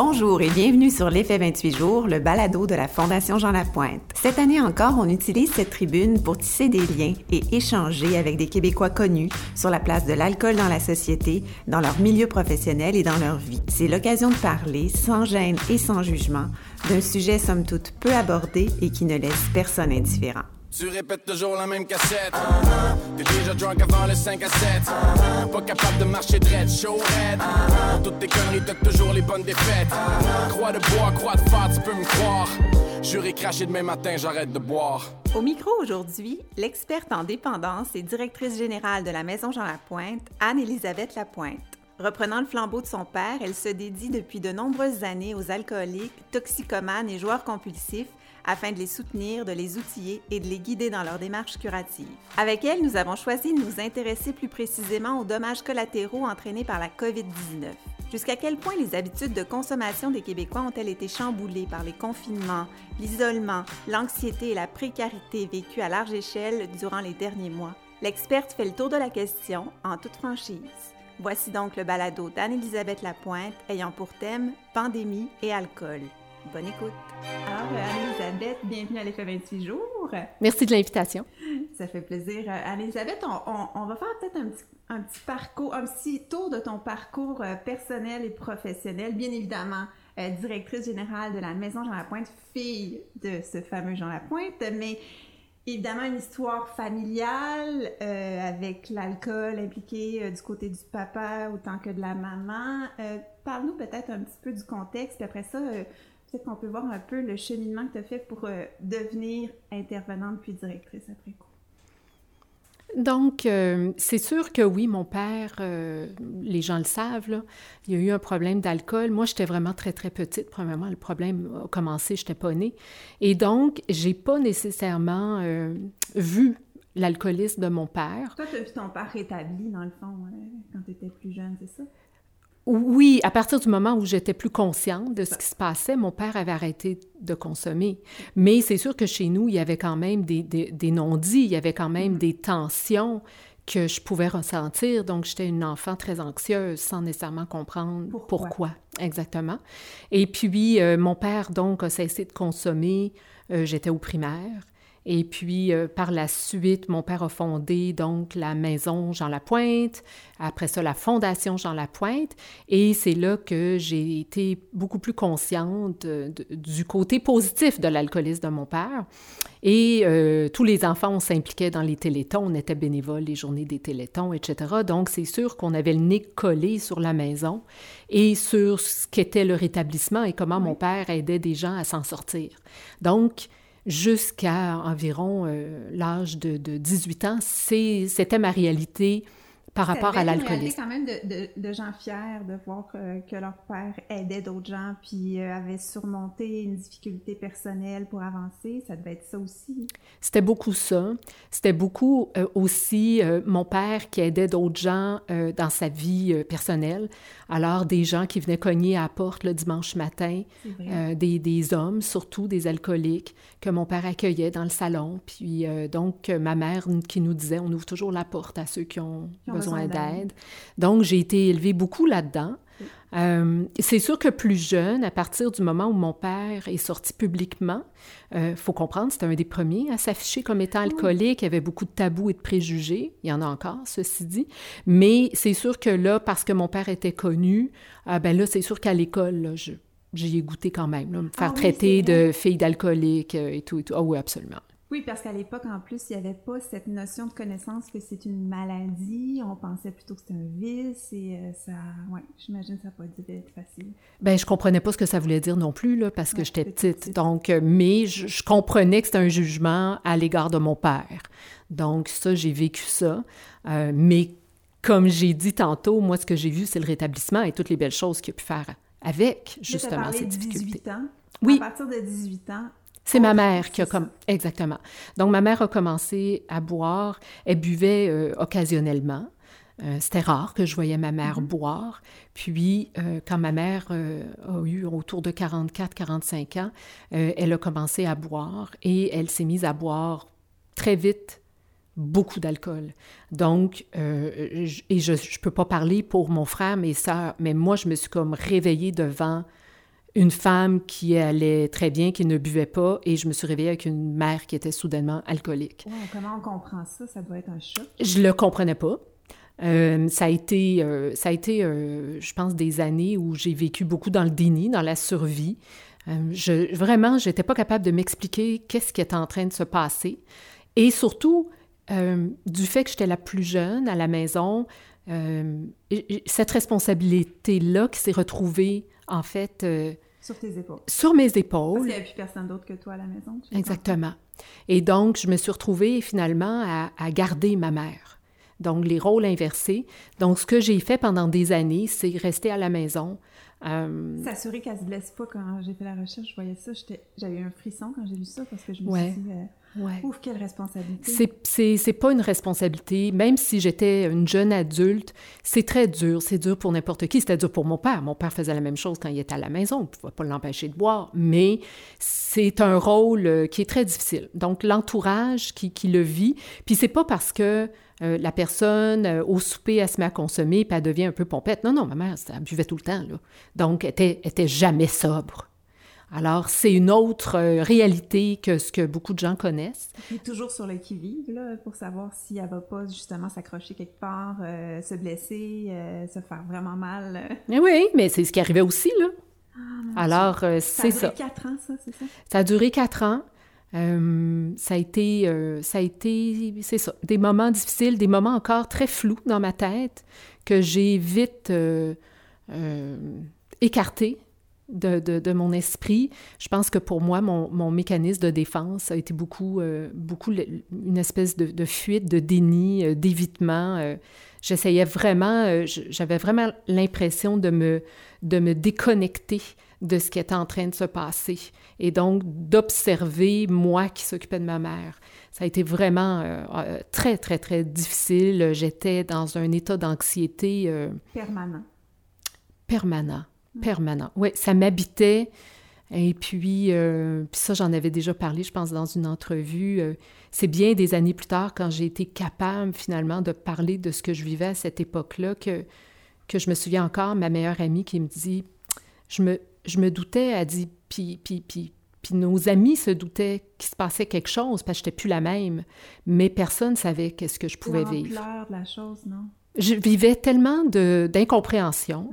Bonjour et bienvenue sur l'effet 28 jours, le balado de la Fondation Jean Lapointe. Cette année encore, on utilise cette tribune pour tisser des liens et échanger avec des Québécois connus sur la place de l'alcool dans la société, dans leur milieu professionnel et dans leur vie. C'est l'occasion de parler, sans gêne et sans jugement, d'un sujet somme toute peu abordé et qui ne laisse personne indifférent. Tu répètes toujours la même cassette. T'es déjà drunk avant le 5 à 7. Pas capable de marcher dread, show red. Pour toutes tes conneries, t'as toujours les bonnes défaites. Croix de bois, croix de phare, tu peux me croire. Juré craché demain matin, j'arrête de boire. Au micro aujourd'hui, l'experte en dépendance et directrice générale de la Maison Jean Lapointe, Anne-Élisabeth Lapointe. Reprenant le flambeau de son père, elle se dédie depuis de nombreuses années aux alcooliques, toxicomanes et joueurs compulsifs afin de les soutenir, de les outiller et de les guider dans leur démarche curative. Avec elle, nous avons choisi de nous intéresser plus précisément aux dommages collatéraux entraînés par la COVID-19. Jusqu'à quel point les habitudes de consommation des Québécois ont-elles été chamboulées par les confinements, l'isolement, l'anxiété et la précarité vécues à large échelle durant les derniers mois? L'experte fait le tour de la question en toute franchise. Voici donc le balado d'Anne-Élisabeth Lapointe ayant pour thème Pandémie et alcool. Bonne écoute. Alors, euh, Anne-Elisabeth, bienvenue à l'effet 28 jours. Merci de l'invitation. Ça fait plaisir. Euh, Anne-Elisabeth, on, va faire peut-être un petit, parcours, un petit tour de ton parcours euh, personnel et professionnel. Bien évidemment, directrice générale de la Maison Jean Lapointe, fille de ce fameux Jean Lapointe, mais évidemment une histoire familiale avec l'alcool impliqué du côté du papa autant que de la maman. Parle-nous peut-être un petit peu du contexte, puis après ça, Peut-être qu'on peut voir un peu le cheminement que tu as fait pour euh, devenir intervenante puis directrice après coup. Donc, euh, c'est sûr que oui, mon père, euh, les gens le savent, là, il y a eu un problème d'alcool. Moi, j'étais vraiment très, très petite. Premièrement, le problème a commencé, je n'étais pas née. Et donc, j'ai pas nécessairement vu l'alcoolisme de mon père. Toi, tu as vu ton père rétabli, dans le fond, quand tu étais plus jeune, c'est ça? Oui, à partir du moment où j'étais plus consciente de ce qui se passait, mon père avait arrêté de consommer. Mais c'est sûr que chez nous, il y avait quand même des, des, non-dits, il y avait quand même mm. des tensions que je pouvais ressentir. Donc, j'étais une enfant très anxieuse sans nécessairement comprendre pourquoi. exactement. Et puis, euh, mon père, donc, a cessé de consommer. Euh, j'étais au primaire. Et puis, euh, par la suite, mon père a fondé donc la maison Jean Lapointe, après ça, la fondation Jean Lapointe. Et c'est là que j'ai été beaucoup plus consciente du côté positif de l'alcoolisme de mon père. Et euh, tous les enfants, s'impliquaient dans les télétons, on était bénévoles les journées des télétons, etc. Donc, c'est sûr qu'on avait le nez collé sur la maison et sur ce qu'était le rétablissement et comment mon père aidait des gens à s'en sortir. Donc, jusqu'à environ euh, l'âge de, de, 18 ans, c'était ma réalité par rapport à l'alcoolisme. quand même de, de, gens fiers de voir que, leur père aidait d'autres gens puis euh, avait surmonté une difficulté personnelle pour avancer. Ça devait être ça aussi. C'était beaucoup ça. C'était beaucoup euh, aussi mon père qui aidait d'autres gens dans sa vie personnelle. Alors, des gens qui venaient cogner à la porte le dimanche matin, des, des, hommes, surtout des alcooliques, que mon père accueillait dans le salon. Puis, donc, ma mère qui nous disait, on ouvre toujours la porte à ceux qui ont, qui ont besoin d'aide. Donc, j'ai été élevée beaucoup là-dedans. Euh, c'est sûr que plus jeune, à partir du moment où mon père est sorti publiquement, il euh, faut comprendre, c'était un des premiers à s'afficher comme étant alcoolique. Il y avait beaucoup de tabous et de préjugés. Il y en a encore, ceci dit. Mais c'est sûr que là, parce que mon père était connu, euh, ben là, c'est sûr qu'à l'école, j'y ai goûté quand même. me faire ah traiter de fille d'alcoolique et tout et tout. Ah oui, absolument. Oui, parce qu'à l'époque, en plus, il n'y avait pas cette notion de connaissance que c'est une maladie. On pensait plutôt que c'était un vice et euh, ça, ouais, j'imagine que ça n'a pas dû être facile. Ben, je comprenais pas ce que ça voulait dire non plus, là, parce que j'étais petite. Donc, euh, mais je, comprenais que c'était un jugement à l'égard de mon père. Donc, ça, j'ai vécu ça. Euh, mais comme j'ai dit tantôt, moi, ce que j'ai vu, c'est le rétablissement et toutes les belles choses qu'il a pu faire avec, justement, ces difficultés. 18 ans. Oui. À partir de 18 ans, c'est ma mère qui a comme exactement. Donc ma mère a commencé à boire. Elle buvait euh, occasionnellement. Euh, c'était rare que je voyais ma mère mm-hmm. boire. Puis, euh, quand ma mère a eu autour de 44-45 ans, elle a commencé à boire et elle s'est mise à boire très vite beaucoup d'alcool. Donc, et je ne peux pas parler pour mon frère, mes sœurs, mais moi, je me suis comme réveillée devant une femme qui allait très bien, qui ne buvait pas, et je me suis réveillée avec une mère qui était soudainement alcoolique. comment on comprend ça? Ça doit être un choc. Je le comprenais pas. Euh, ça a été, euh, ça a été euh, je pense, des années où j'ai vécu beaucoup dans le déni, dans la survie. je, vraiment, j'étais pas capable de m'expliquer qu'est-ce qui était en train de se passer. Et surtout, du fait que j'étais la plus jeune à la maison, cette responsabilité-là qui s'est retrouvée, en fait... sur tes épaules. Sur mes épaules. Parce qu'il n'y avait plus personne d'autre que toi à la maison. Exactement. Et donc, je me suis retrouvée finalement à, à garder ma mère donc les rôles inversés. Donc, ce que j'ai fait pendant des années, c'est rester à la maison. Euh... S'assurer qu'elle ne se blesse pas. Quand j'ai fait la recherche, je voyais ça, j'avais un frisson quand j'ai lu ça parce que je me suis dit, euh, ouf, quelle responsabilité. C'est pas une responsabilité. Même si j'étais une jeune adulte, c'est très dur. C'est dur pour n'importe qui. C'était dur pour mon père. Mon père faisait la même chose quand il était à la maison. On ne pouvait pas l'empêcher de boire. Mais c'est un rôle euh, qui est très difficile. Donc, l'entourage qui, qui le vit. Puis c'est pas parce que euh, la personne euh, au souper, elle se met à consommer, puis elle devient un peu pompette. Non, non, ma mère, elle buvait tout le temps, là. Donc, elle était, était jamais sobre. Alors, c'est une autre euh, réalité que ce que beaucoup de gens connaissent. toujours sur le qui-vive, là, pour savoir si elle va pas justement s'accrocher quelque part, se blesser, se faire vraiment mal. Oui, mais c'est ce qui arrivait aussi, là. Ah, Alors, c'est ça. Ça a duré quatre ans, ça, c'est ça? Ça a duré quatre ans. Euh, ça a été, euh, ça a été, c'est ça, des moments difficiles, des moments encore très flous dans ma tête que j'ai vite euh, écartés de, de, mon esprit. Je pense que pour moi, mon, mon mécanisme de défense a été beaucoup, beaucoup une espèce de, de, fuite, de déni, d'évitement. J'essayais vraiment, j'avais vraiment l'impression de me, de me déconnecter de ce qui était en train de se passer et donc d'observer moi qui s'occupais de ma mère. Ça a été vraiment euh, euh, très, très, très difficile. J'étais dans un état d'anxiété. Euh, permanent. Permanent. Permanent. Oui, ça m'habitait. Et puis, puis ça, j'en avais déjà parlé, je pense, dans une entrevue. c'est bien des années plus tard, quand j'ai été capable finalement de parler de ce que je vivais à cette époque-là, que, que je me souviens encore, ma meilleure amie qui me dit, je me, je me doutais, elle dit, puis, puis, puis, puis nos amis se doutaient qu'il se passait quelque chose parce que j'étais plus la même, mais personne ne savait qu'est-ce que je pouvais vivre. de la chose, non? Je vivais tellement d'incompréhension,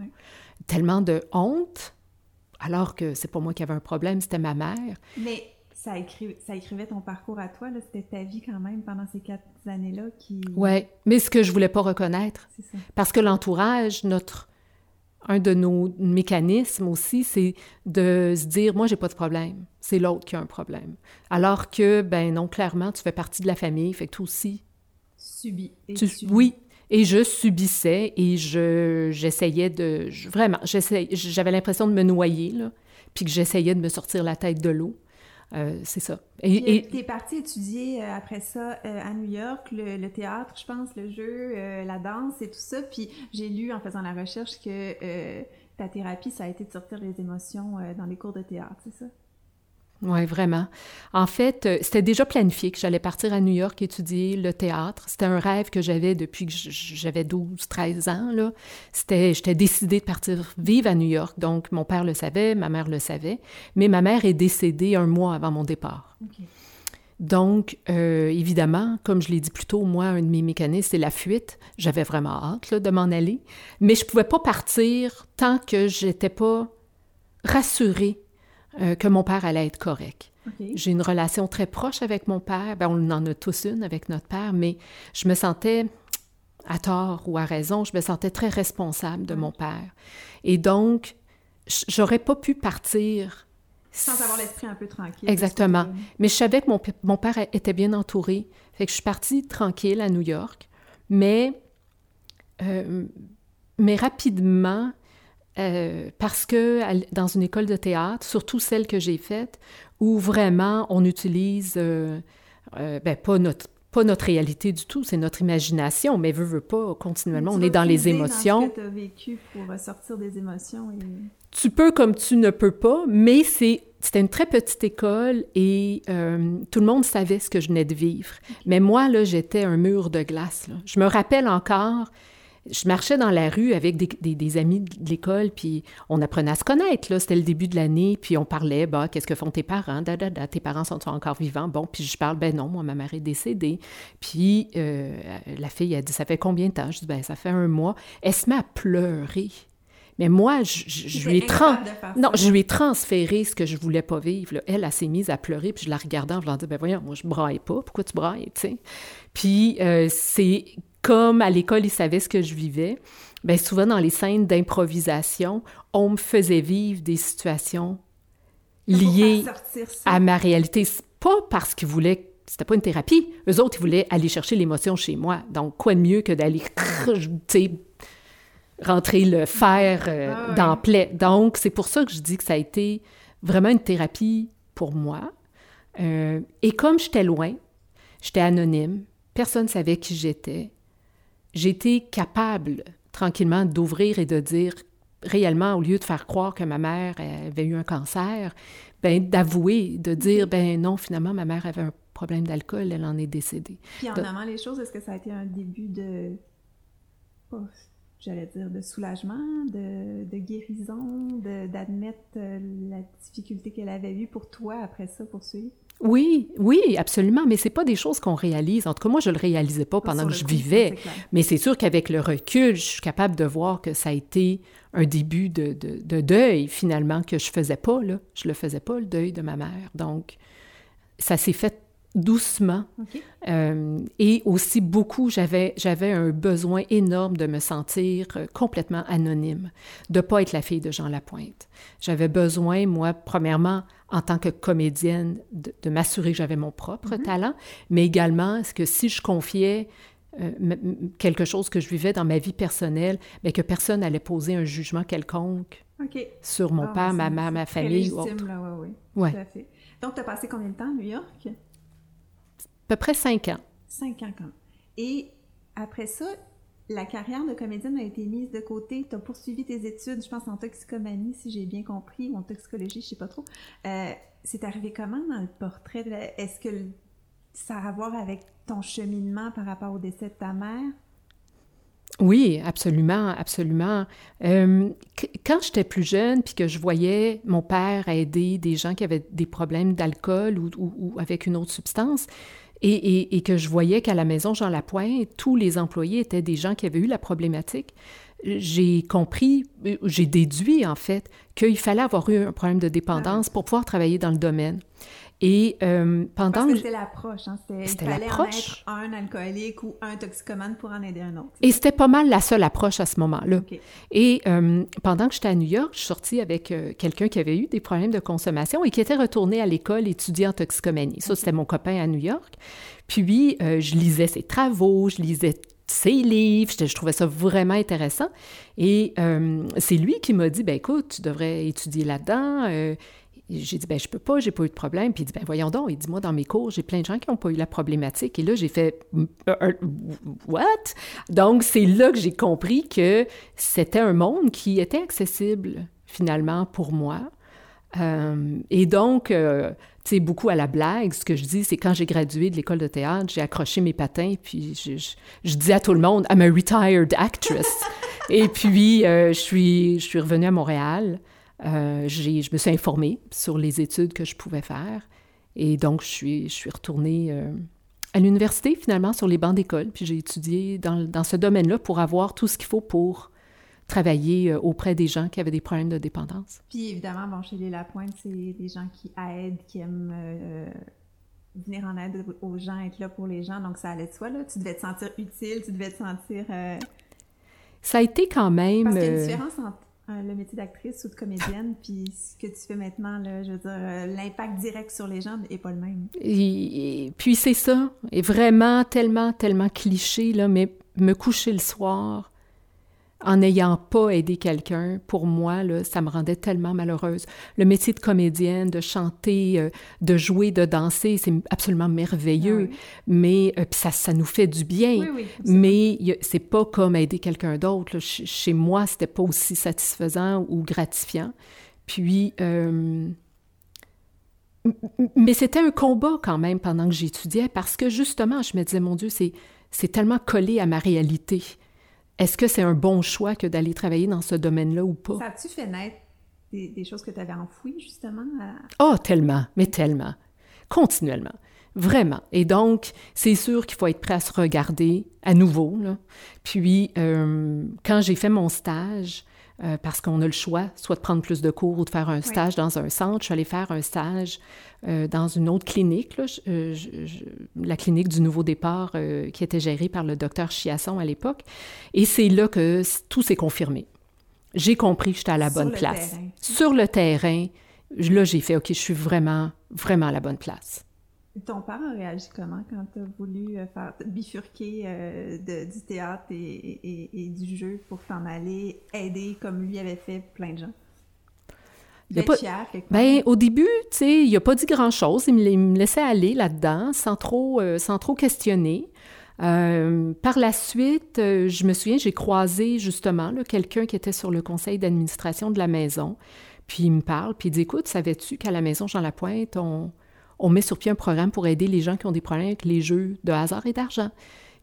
tellement de honte, alors que c'est pas moi qui avais un problème, c'était ma mère. Mais ça, ça écrivait ton parcours à toi, c'était ta vie quand même pendant ces quatre années-là qui... Oui, mais ce que je voulais pas reconnaître, parce que l'entourage, notre un de nos mécanismes aussi, c'est de se dire, moi, j'ai pas de problème, c'est l'autre qui a un problème. Alors que, ben non, clairement, tu fais partie de la famille, fait que toi aussi... Subis. Oui, et je subissais et je, j'essayais de... vraiment, j'avais l'impression de me noyer, là, puis que j'essayais de me sortir la tête de l'eau. Euh, c'est ça. Et tu es parti étudier euh, après ça euh, à New York, le, théâtre, je pense, le jeu, la danse et tout ça. Puis j'ai lu en faisant la recherche que ta thérapie, ça a été de sortir les émotions dans les cours de théâtre, c'est ça? Oui, vraiment. En fait, euh, c'était déjà planifié que j'allais partir à New York étudier le théâtre. C'était un rêve que j'avais depuis que j'avais 12, 13 ans. Là. C'était, j'étais décidée de partir vivre à New York. Donc, mon père le savait, ma mère le savait. Mais ma mère est décédée un mois avant mon départ. Donc, euh, évidemment, comme je l'ai dit plus tôt, moi, un de mes mécanismes, c'est la fuite. J'avais vraiment hâte de m'en aller. Mais je ne pouvais pas partir tant que j'étais pas rassurée euh, que mon père allait être correct. J'ai une relation très proche avec mon père. Ben, on en a tous une avec notre père, mais je me sentais, à tort ou à raison, je me sentais très responsable de mon père. Et donc, j'aurais pas pu partir. Sans avoir l'esprit un peu tranquille. Exactement. Mais je savais que mon, mon, père était bien entouré. Fait que je suis partie tranquille à New York. Mais, euh, mais rapidement, euh, parce que dans une école de théâtre, surtout celle que j'ai faite, où vraiment on utilise, euh, euh, ben, pas notre pas notre réalité du tout, c'est notre imagination, mais veut, veut pas, continuellement, on est dans les émotions. Dans ce que tu as vécu pour sortir des émotions. Tu peux comme tu ne peux pas, mais c'est c'était une très petite école et tout le monde savait ce que je venais de vivre. Mais moi, là, j'étais un mur de glace. Là. Je me rappelle encore, je marchais dans la rue avec des, amis de l'école, puis on apprenait à se connaître. Là, c'était le début de l'année, puis on parlait, bah, qu'est-ce que font tes parents? Da, tes parents sont encore vivants? Bon, puis je parle, ben non, moi, ma mère est décédée. Puis euh, la fille a dit, ça fait combien de temps? Je dis, ben ça fait un mois. Elle se met à pleurer. Mais moi, je, lui ai non, je lui ai transféré ce que je voulais pas vivre. Elle, elle s'est mise à pleurer, puis je la regardais en voulant dire, ben voyons, moi, je braille pas. Pourquoi tu brailles, tu sais? Puis euh, c'est comme à l'école, ils savaient ce que je vivais, bien souvent dans les scènes d'improvisation, on me faisait vivre des situations liées à ma réalité. Pas parce qu'ils voulaient, c'était pas une thérapie. Eux autres, ils voulaient aller chercher l'émotion chez moi. Donc, quoi de mieux que d'aller, rentrer le fer euh, ah dans la plaie. Donc, c'est pour ça que je dis que ça a été vraiment une thérapie pour moi. Euh, et comme j'étais loin, j'étais anonyme, personne ne savait qui j'étais j'étais capable tranquillement d'ouvrir et de dire réellement, au lieu de faire croire que ma mère avait eu un cancer, ben d'avouer, de dire, ben non, finalement, ma mère avait un problème d'alcool, elle en est décédée. Puis en amont les choses, est-ce que ça a été un début de, j'allais dire, de soulagement, de, de guérison, d'admettre euh, la difficulté qu'elle avait eue pour toi après ça, pour suivre? Oui, oui, absolument, mais c'est pas des choses qu'on réalise. En tout cas, moi, je le réalisais pas pendant que je vivais. Mais c'est sûr qu'avec le recul, je suis capable de voir que ça a été un début de, de, deuil, finalement, que je faisais pas, là. Je le faisais pas, le deuil de ma mère. Donc, ça s'est fait doucement. Euh, et aussi beaucoup, j'avais, j'avais un besoin énorme de me sentir euh, complètement anonyme, de pas être la fille de Jean Lapointe. J'avais besoin, moi, premièrement, en tant que comédienne, de, m'assurer que j'avais mon propre mhm. talent, mais également, est-ce que si je confiais euh, quelque chose que je vivais dans ma vie personnelle, mais que personne n'allait poser un jugement quelconque sur mon ah, père, ma mère, ma famille ou autre. Là, ouais. Tout à fait. Donc, tu as passé combien de temps à New York? À peu près cinq ans. Cinq ans, quand Et après ça, la carrière de comédienne a été mise de côté. Tu as poursuivi tes études, je pense, en toxicomanie, si j'ai bien compris, ou en toxicologie, je sais pas trop. Euh, c'est arrivé comment dans le portrait? Est-ce que ça a à voir avec ton cheminement par rapport au décès de ta mère? Oui, absolument, absolument. Euh, quand j'étais plus jeune, puis que je voyais mon père aider des gens qui avaient des problèmes d'alcool ou, avec une autre substance, et, que je voyais qu'à la maison Jean Lapointe, tous les employés étaient des gens qui avaient eu la problématique, j'ai compris, j'ai déduit en fait, qu'il fallait avoir eu un problème de dépendance pour pouvoir travailler dans le domaine. Et euh, pendant... Que c'était l'approche, hein? C'était l'approche. un alcoolique ou un toxicomane pour en aider un autre. Et c'était pas mal la seule approche à ce moment-là. Et euh, pendant que j'étais à New York, je suis sortie avec euh, quelqu'un qui avait eu des problèmes de consommation et qui était retourné à l'école étudier en toxicomanie. Ça, c'était mon copain à New York. Puis, je lisais ses travaux, je lisais ses livres, je, je trouvais ça vraiment intéressant. Et c'est lui qui m'a dit, ben écoute, tu devrais étudier là-dedans j'ai dit, ben je peux pas, j'ai pas eu de problème. Puis il dit, ben voyons donc. Il dit, moi, dans mes cours, j'ai plein de gens qui n'ont pas eu la problématique. Et là, j'ai fait, euh, what? Donc, c'est là que j'ai compris que c'était un monde qui était accessible, finalement, pour moi. Euh, et donc, euh, tu sais, beaucoup à la blague, ce que je dis, c'est quand j'ai gradué de l'école de théâtre, j'ai accroché mes patins, puis je, je, je, dis à tout le monde, I'm a retired actress. et puis, je, suis, je suis revenue à Montréal. Euh, je me suis informée sur les études que je pouvais faire. Et donc, je suis, je suis retournée euh, à l'université, finalement, sur les bancs d'école. Puis j'ai étudié dans, dans ce domaine-là pour avoir tout ce qu'il faut pour travailler euh, auprès des gens qui avaient des problèmes de dépendance. Puis évidemment, bon, chez les Lapointe, c'est des gens qui aident, qui aiment venir en aide aux gens, être là pour les gens. Donc ça allait de soi, là. Tu devais te sentir utile, tu devais te sentir... Ça a été quand même... Parce qu'il y a une différence entre euh, le métier d'actrice ou de comédienne, puis ce que tu fais maintenant, là, je veux dire, euh, l'impact direct sur les gens n'est pas le même. Et, puis c'est ça, et vraiment tellement, tellement cliché, là, mais me coucher le soir, en n'ayant pas aidé quelqu'un, pour moi, là, ça me rendait tellement malheureuse. Le métier de comédienne, de chanter, euh, de jouer, de danser, c'est absolument merveilleux, ah mais euh, ça, ça nous fait du bien. mais c'est pas comme aider quelqu'un d'autre. Chez moi, c'était pas aussi satisfaisant ou gratifiant. Puis, euh, mais c'était un combat quand même pendant que j'étudiais parce que justement, je me disais, mon Dieu, c'est tellement collé à ma réalité est-ce que c'est un bon choix que d'aller travailler dans ce domaine-là ou pas? Ça a-tu fait naître des, choses que tu avais enfouies, justement? Oh, tellement, mais tellement. Continuellement. Vraiment. Et donc, c'est sûr qu'il faut être prêt à se regarder à nouveau. Là. Puis, euh, quand j'ai fait mon stage, euh, parce qu'on a le choix, soit de prendre plus de cours ou de faire un stage dans un centre. Je suis allée faire un stage euh, dans une autre clinique, là, euh, la clinique du Nouveau Départ, qui était gérée par le docteur Chiasson à l'époque. Et c'est là que tout s'est confirmé. J'ai compris que j'étais à la bonne place. Sur le terrain, là, j'ai fait, OK, je suis vraiment, vraiment à la bonne place. Ton père a réagi comment quand tu as voulu euh, faire bifurquer euh, du théâtre et, du jeu pour t'en aller aider comme lui avait fait plein de gens? Il pas... ben, au début, tu sais, il n'a pas dit grand-chose. Il, me laissait aller là-dedans sans trop, euh, sans trop questionner. par la suite, je me souviens, j'ai croisé justement quelqu'un qui était sur le conseil d'administration de la maison. Puis il me parle, puis il dit Écoute, savais-tu qu'à la maison Jean Lapointe, on, on met sur pied un programme pour aider les gens qui ont des problèmes avec les jeux de hasard et d'argent.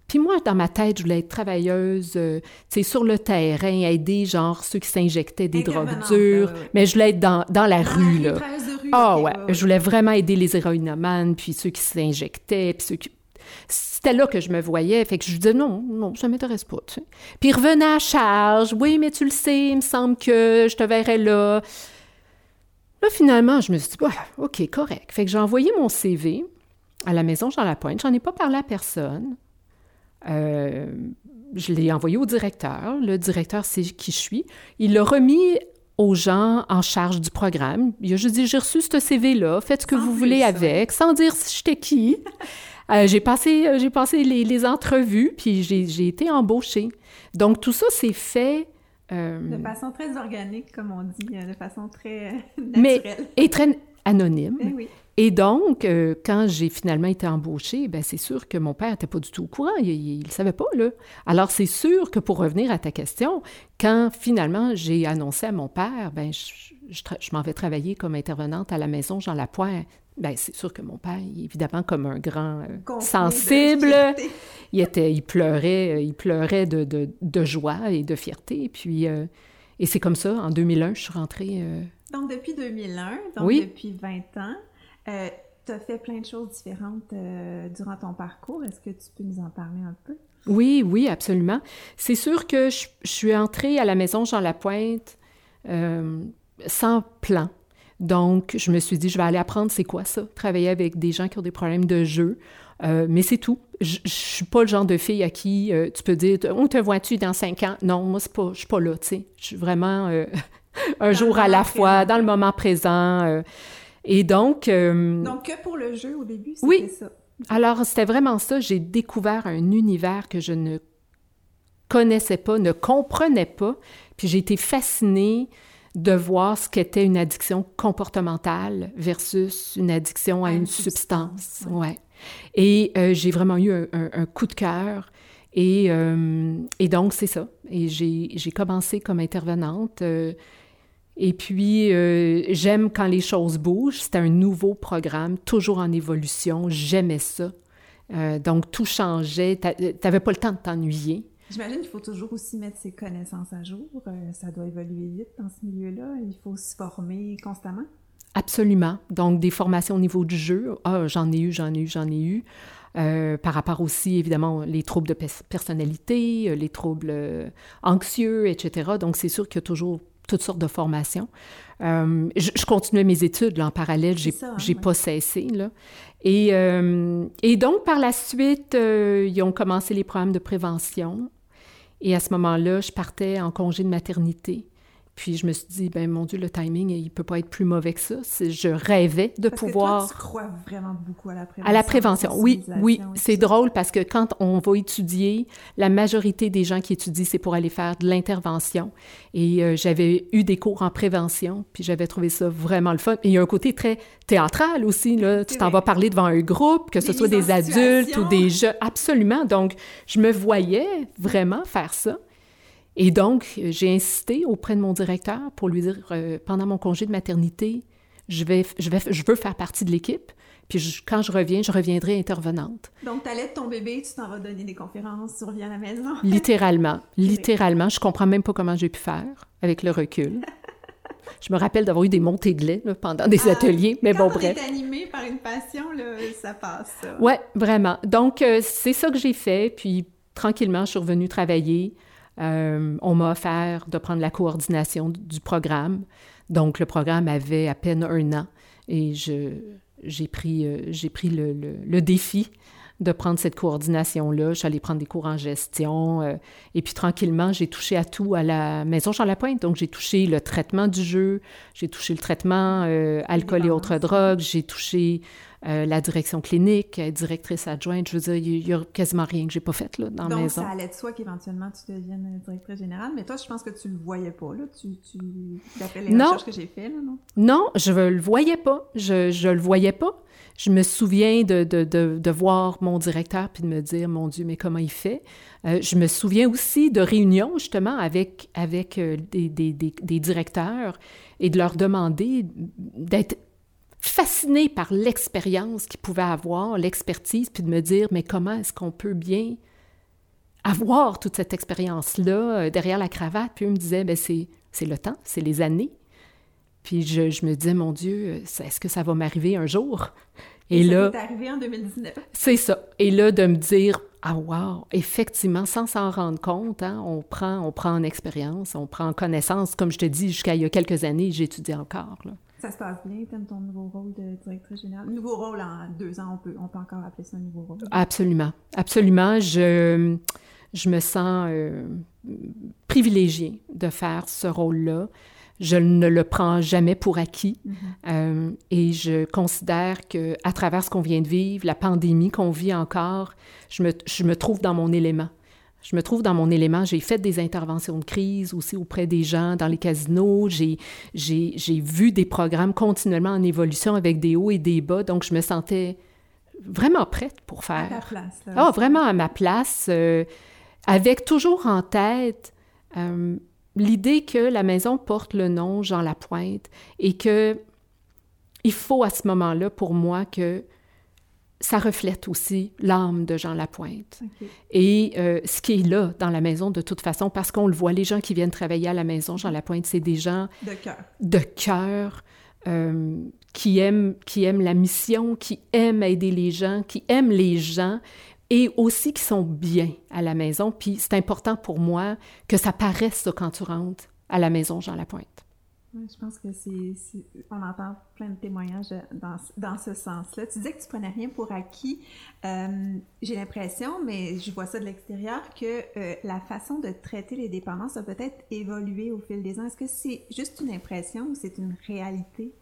Puis moi, dans ma tête, je voulais être travailleuse, euh, tu sais, sur le terrain, aider, genre, ceux qui s'injectaient des drogues dures. Mais je voulais être dans, dans la rue, là. Ah ouais, je voulais vraiment aider les héroïnomanes, puis ceux qui s'injectaient, puis ceux qui... C'était là que je me voyais. Fait que je disais non, non, ça m'intéresse pas. Tu sais. Puis revenait à charge. Oui, mais tu le sais, il me semble que je te verrai là. Là, finalement, je me suis dit, bah, OK, correct. Fait que j'ai envoyé mon CV à la maison Jean Lapointe. J'en ai pas parlé à personne. Euh, je l'ai envoyé au directeur. Le directeur sait qui je suis. Il l'a remis aux gens en charge du programme. Il a juste dit, j'ai reçu ce CV-là, faites ce que vous voulez avec, sans dire si j'étais qui. Euh, j'ai passé, j'ai passé les, les entrevues, puis j'ai été embauchée. Donc, tout ça s'est fait euh, de façon très organique, comme on dit, euh, de façon très naturelle. Mais, et très anonyme. Eh et donc, euh, quand j'ai finalement été embauchée, ben c'est sûr que mon père n'était pas du tout au courant. Il ne le savait pas, là. Alors, c'est sûr que pour revenir à ta question, quand finalement j'ai annoncé à mon père, ben je, je, m'en vais travailler comme intervenante à la maison Jean Lapointe, ben c'est sûr que mon père, évidemment, comme un grand sensible, il, était, il pleurait, euh, il pleurait de, de, de joie et de fierté. Puis, euh, et c'est comme ça, en 2001, je suis rentrée. Euh, donc, depuis 2001, donc depuis 20 ans, tu as fait plein de choses différentes durant ton parcours. Est-ce que tu peux nous en parler un peu? Oui, oui, absolument. C'est sûr que je, je, suis entrée à la maison Jean Lapointe sans plan. Donc, je me suis dit, je vais aller apprendre c'est quoi ça, travailler avec des gens qui ont des problèmes de jeu. Euh, mais c'est tout. Je, ne suis pas le genre de fille à qui euh, tu peux dire On te vois-tu dans cinq ans? Non, moi, pas, je suis pas là, tu sais. Je suis vraiment euh, un jour à la fois, dans le moment présent. et donc. donc, que pour le jeu au début, c'était oui. ça. Alors, c'était vraiment ça. J'ai découvert un univers que je ne connaissais pas, ne comprenais pas. Puis j'ai été fascinée de voir ce qu'était une addiction comportementale versus une addiction à, une, substance. Ouais. Et euh, j'ai vraiment eu un, coup de cœur. Et, euh, et donc, c'est ça. Et j'ai commencé comme intervenante. Euh, et puis, j'aime quand les choses bougent. C'était un nouveau programme, toujours en évolution. J'aimais ça. donc, tout changeait. Tu n'avais pas le temps de t'ennuyer. J'imagine qu'il faut toujours aussi mettre ses connaissances à jour. Euh, ça doit évoluer vite dans ce milieu-là. Il faut se former constamment. Absolument. Donc, des formations au niveau du jeu. Ah, j'en ai eu, j'en ai eu, j'en ai eu. Euh, par rapport aussi, évidemment, les troubles de personnalité, euh, les troubles anxieux, etc. Donc, c'est sûr qu'il y a toujours toutes sortes de formations. je, continuais mes études là, en parallèle, j'ai n'ai hein, pas cessé. Là. Et, et, donc, par la suite, ils ont commencé les programmes de prévention. Et à ce moment-là, je partais en congé de maternité. Puis je me suis dit, ben mon Dieu, le timing, il peut pas être plus mauvais que ça. Je rêvais de pouvoir. Que toi, tu crois vraiment beaucoup à la prévention. À la prévention, oui, oui. C'est drôle parce que quand on va étudier, la majorité des gens qui étudient, c'est pour aller faire de l'intervention. Et euh, j'avais eu des cours en prévention, puis j'avais trouvé ça vraiment le fun. Et il y a un côté très théâtral aussi, là. Tu t'en vas parler devant un groupe, que ce soit des adultes ou des jeunes. Absolument. Donc, je me voyais vraiment faire ça. Et donc, j'ai insisté auprès de mon directeur pour lui dire, euh, pendant mon congé de maternité, je, vais, je, vais, je veux faire partie de l'équipe. Puis quand je reviens, je reviendrai intervenante. Donc, tu allaites ton bébé, tu t'en vas donner des conférences, tu reviens à la maison. littéralement. Littéralement. Je comprends même pas comment j'ai pu faire avec le recul. Je me rappelle d'avoir eu des montées de lait pendant des ah, ateliers, mais bon, bref. Quand animé par une passion, là, ça passe. Oui, vraiment. Donc, euh, c'est ça que j'ai fait. Puis, tranquillement, je suis revenue travailler. Euh, on m'a offert de prendre la coordination du programme. Donc, le programme avait à peine un an et j'ai pris, euh, pris le, le, défi de prendre cette coordination-là. Je suis allée prendre des cours en gestion. Euh, et puis, tranquillement, j'ai touché à tout à la Maison Jean-Lapointe. Donc, j'ai touché le traitement du jeu, j'ai touché le traitement alcool et autres drogues, j'ai touché euh, la direction clinique, directrice adjointe. Je veux dire, il n'y a quasiment rien que j'ai pas fait là, dans la maison. Donc, ça allait de soi qu'éventuellement tu deviennes directrice générale, mais toi, je pense que tu le voyais pas, là. Tu, tu... les non. recherches que j'ai faites, non? Non, je le voyais pas. Je, je le voyais pas. Je me souviens de, de, de, de, voir mon directeur puis de me dire, mon Dieu, mais comment il fait? Euh, je me souviens aussi de réunions, justement, avec, avec euh, des, des, des, des directeurs et de leur demander d'être fascinée par l'expérience qu'il pouvait avoir, l'expertise, puis de me dire, mais comment est-ce qu'on peut bien avoir toute cette expérience-là euh, derrière la cravate? Puis eux me disaient, ben c'est, c'est le temps, c'est les années. Puis je, je, me disais, mon Dieu, est-ce que ça va m'arriver un jour? Et, ça là, arrivé en 2019. C'est ça. Et là, de me dire, ah wow, effectivement, sans s'en rendre compte, hein, on prend, on prend en expérience, on prend en connaissance. Comme je te dis, jusqu'à il y a quelques années, j'étudie encore. Là. Ça se passe bien, t'aimes ton nouveau rôle de directrice générale? Nouveau rôle en deux ans, on peut, on peut encore appeler ça un nouveau rôle. Absolument, absolument. Je, je me sens euh, privilégiée de faire ce rôle-là. Je ne le prends jamais pour acquis mm-hmm. euh, et je considère que à travers ce qu'on vient de vivre, la pandémie qu'on vit encore, je me, je me trouve dans mon élément. Je me trouve dans mon élément. J'ai fait des interventions de crise aussi auprès des gens dans les casinos. J'ai, j'ai, vu des programmes continuellement en évolution avec des hauts et des bas. Donc, je me sentais vraiment prête pour faire. À ta place. Ah, vraiment à ma place. Euh, avec toujours en tête euh, l'idée que la maison porte le nom Jean Lapointe et que il faut à ce moment-là, pour moi, que ça reflète aussi l'âme de Jean Lapointe. Et euh, ce qui est là dans la maison, de toute façon, parce qu'on le voit, les gens qui viennent travailler à la maison, Jean Lapointe, c'est des gens de cœur, de cœur euh, qui, aiment, qui aiment la mission, qui aiment aider les gens, qui aiment les gens et aussi qui sont bien à la maison. Puis c'est important pour moi que ça paraisse quand tu rentres à la maison Jean Lapointe je pense que c'est, on entend plein de témoignages dans, dans ce sens-là. Tu disais que tu prenais rien pour acquis. Euh, j'ai l'impression, mais je vois ça de l'extérieur, que euh, la façon de traiter les dépendances a peut-être évolué au fil des ans. Est-ce que c'est juste une impression ou c'est une réalité?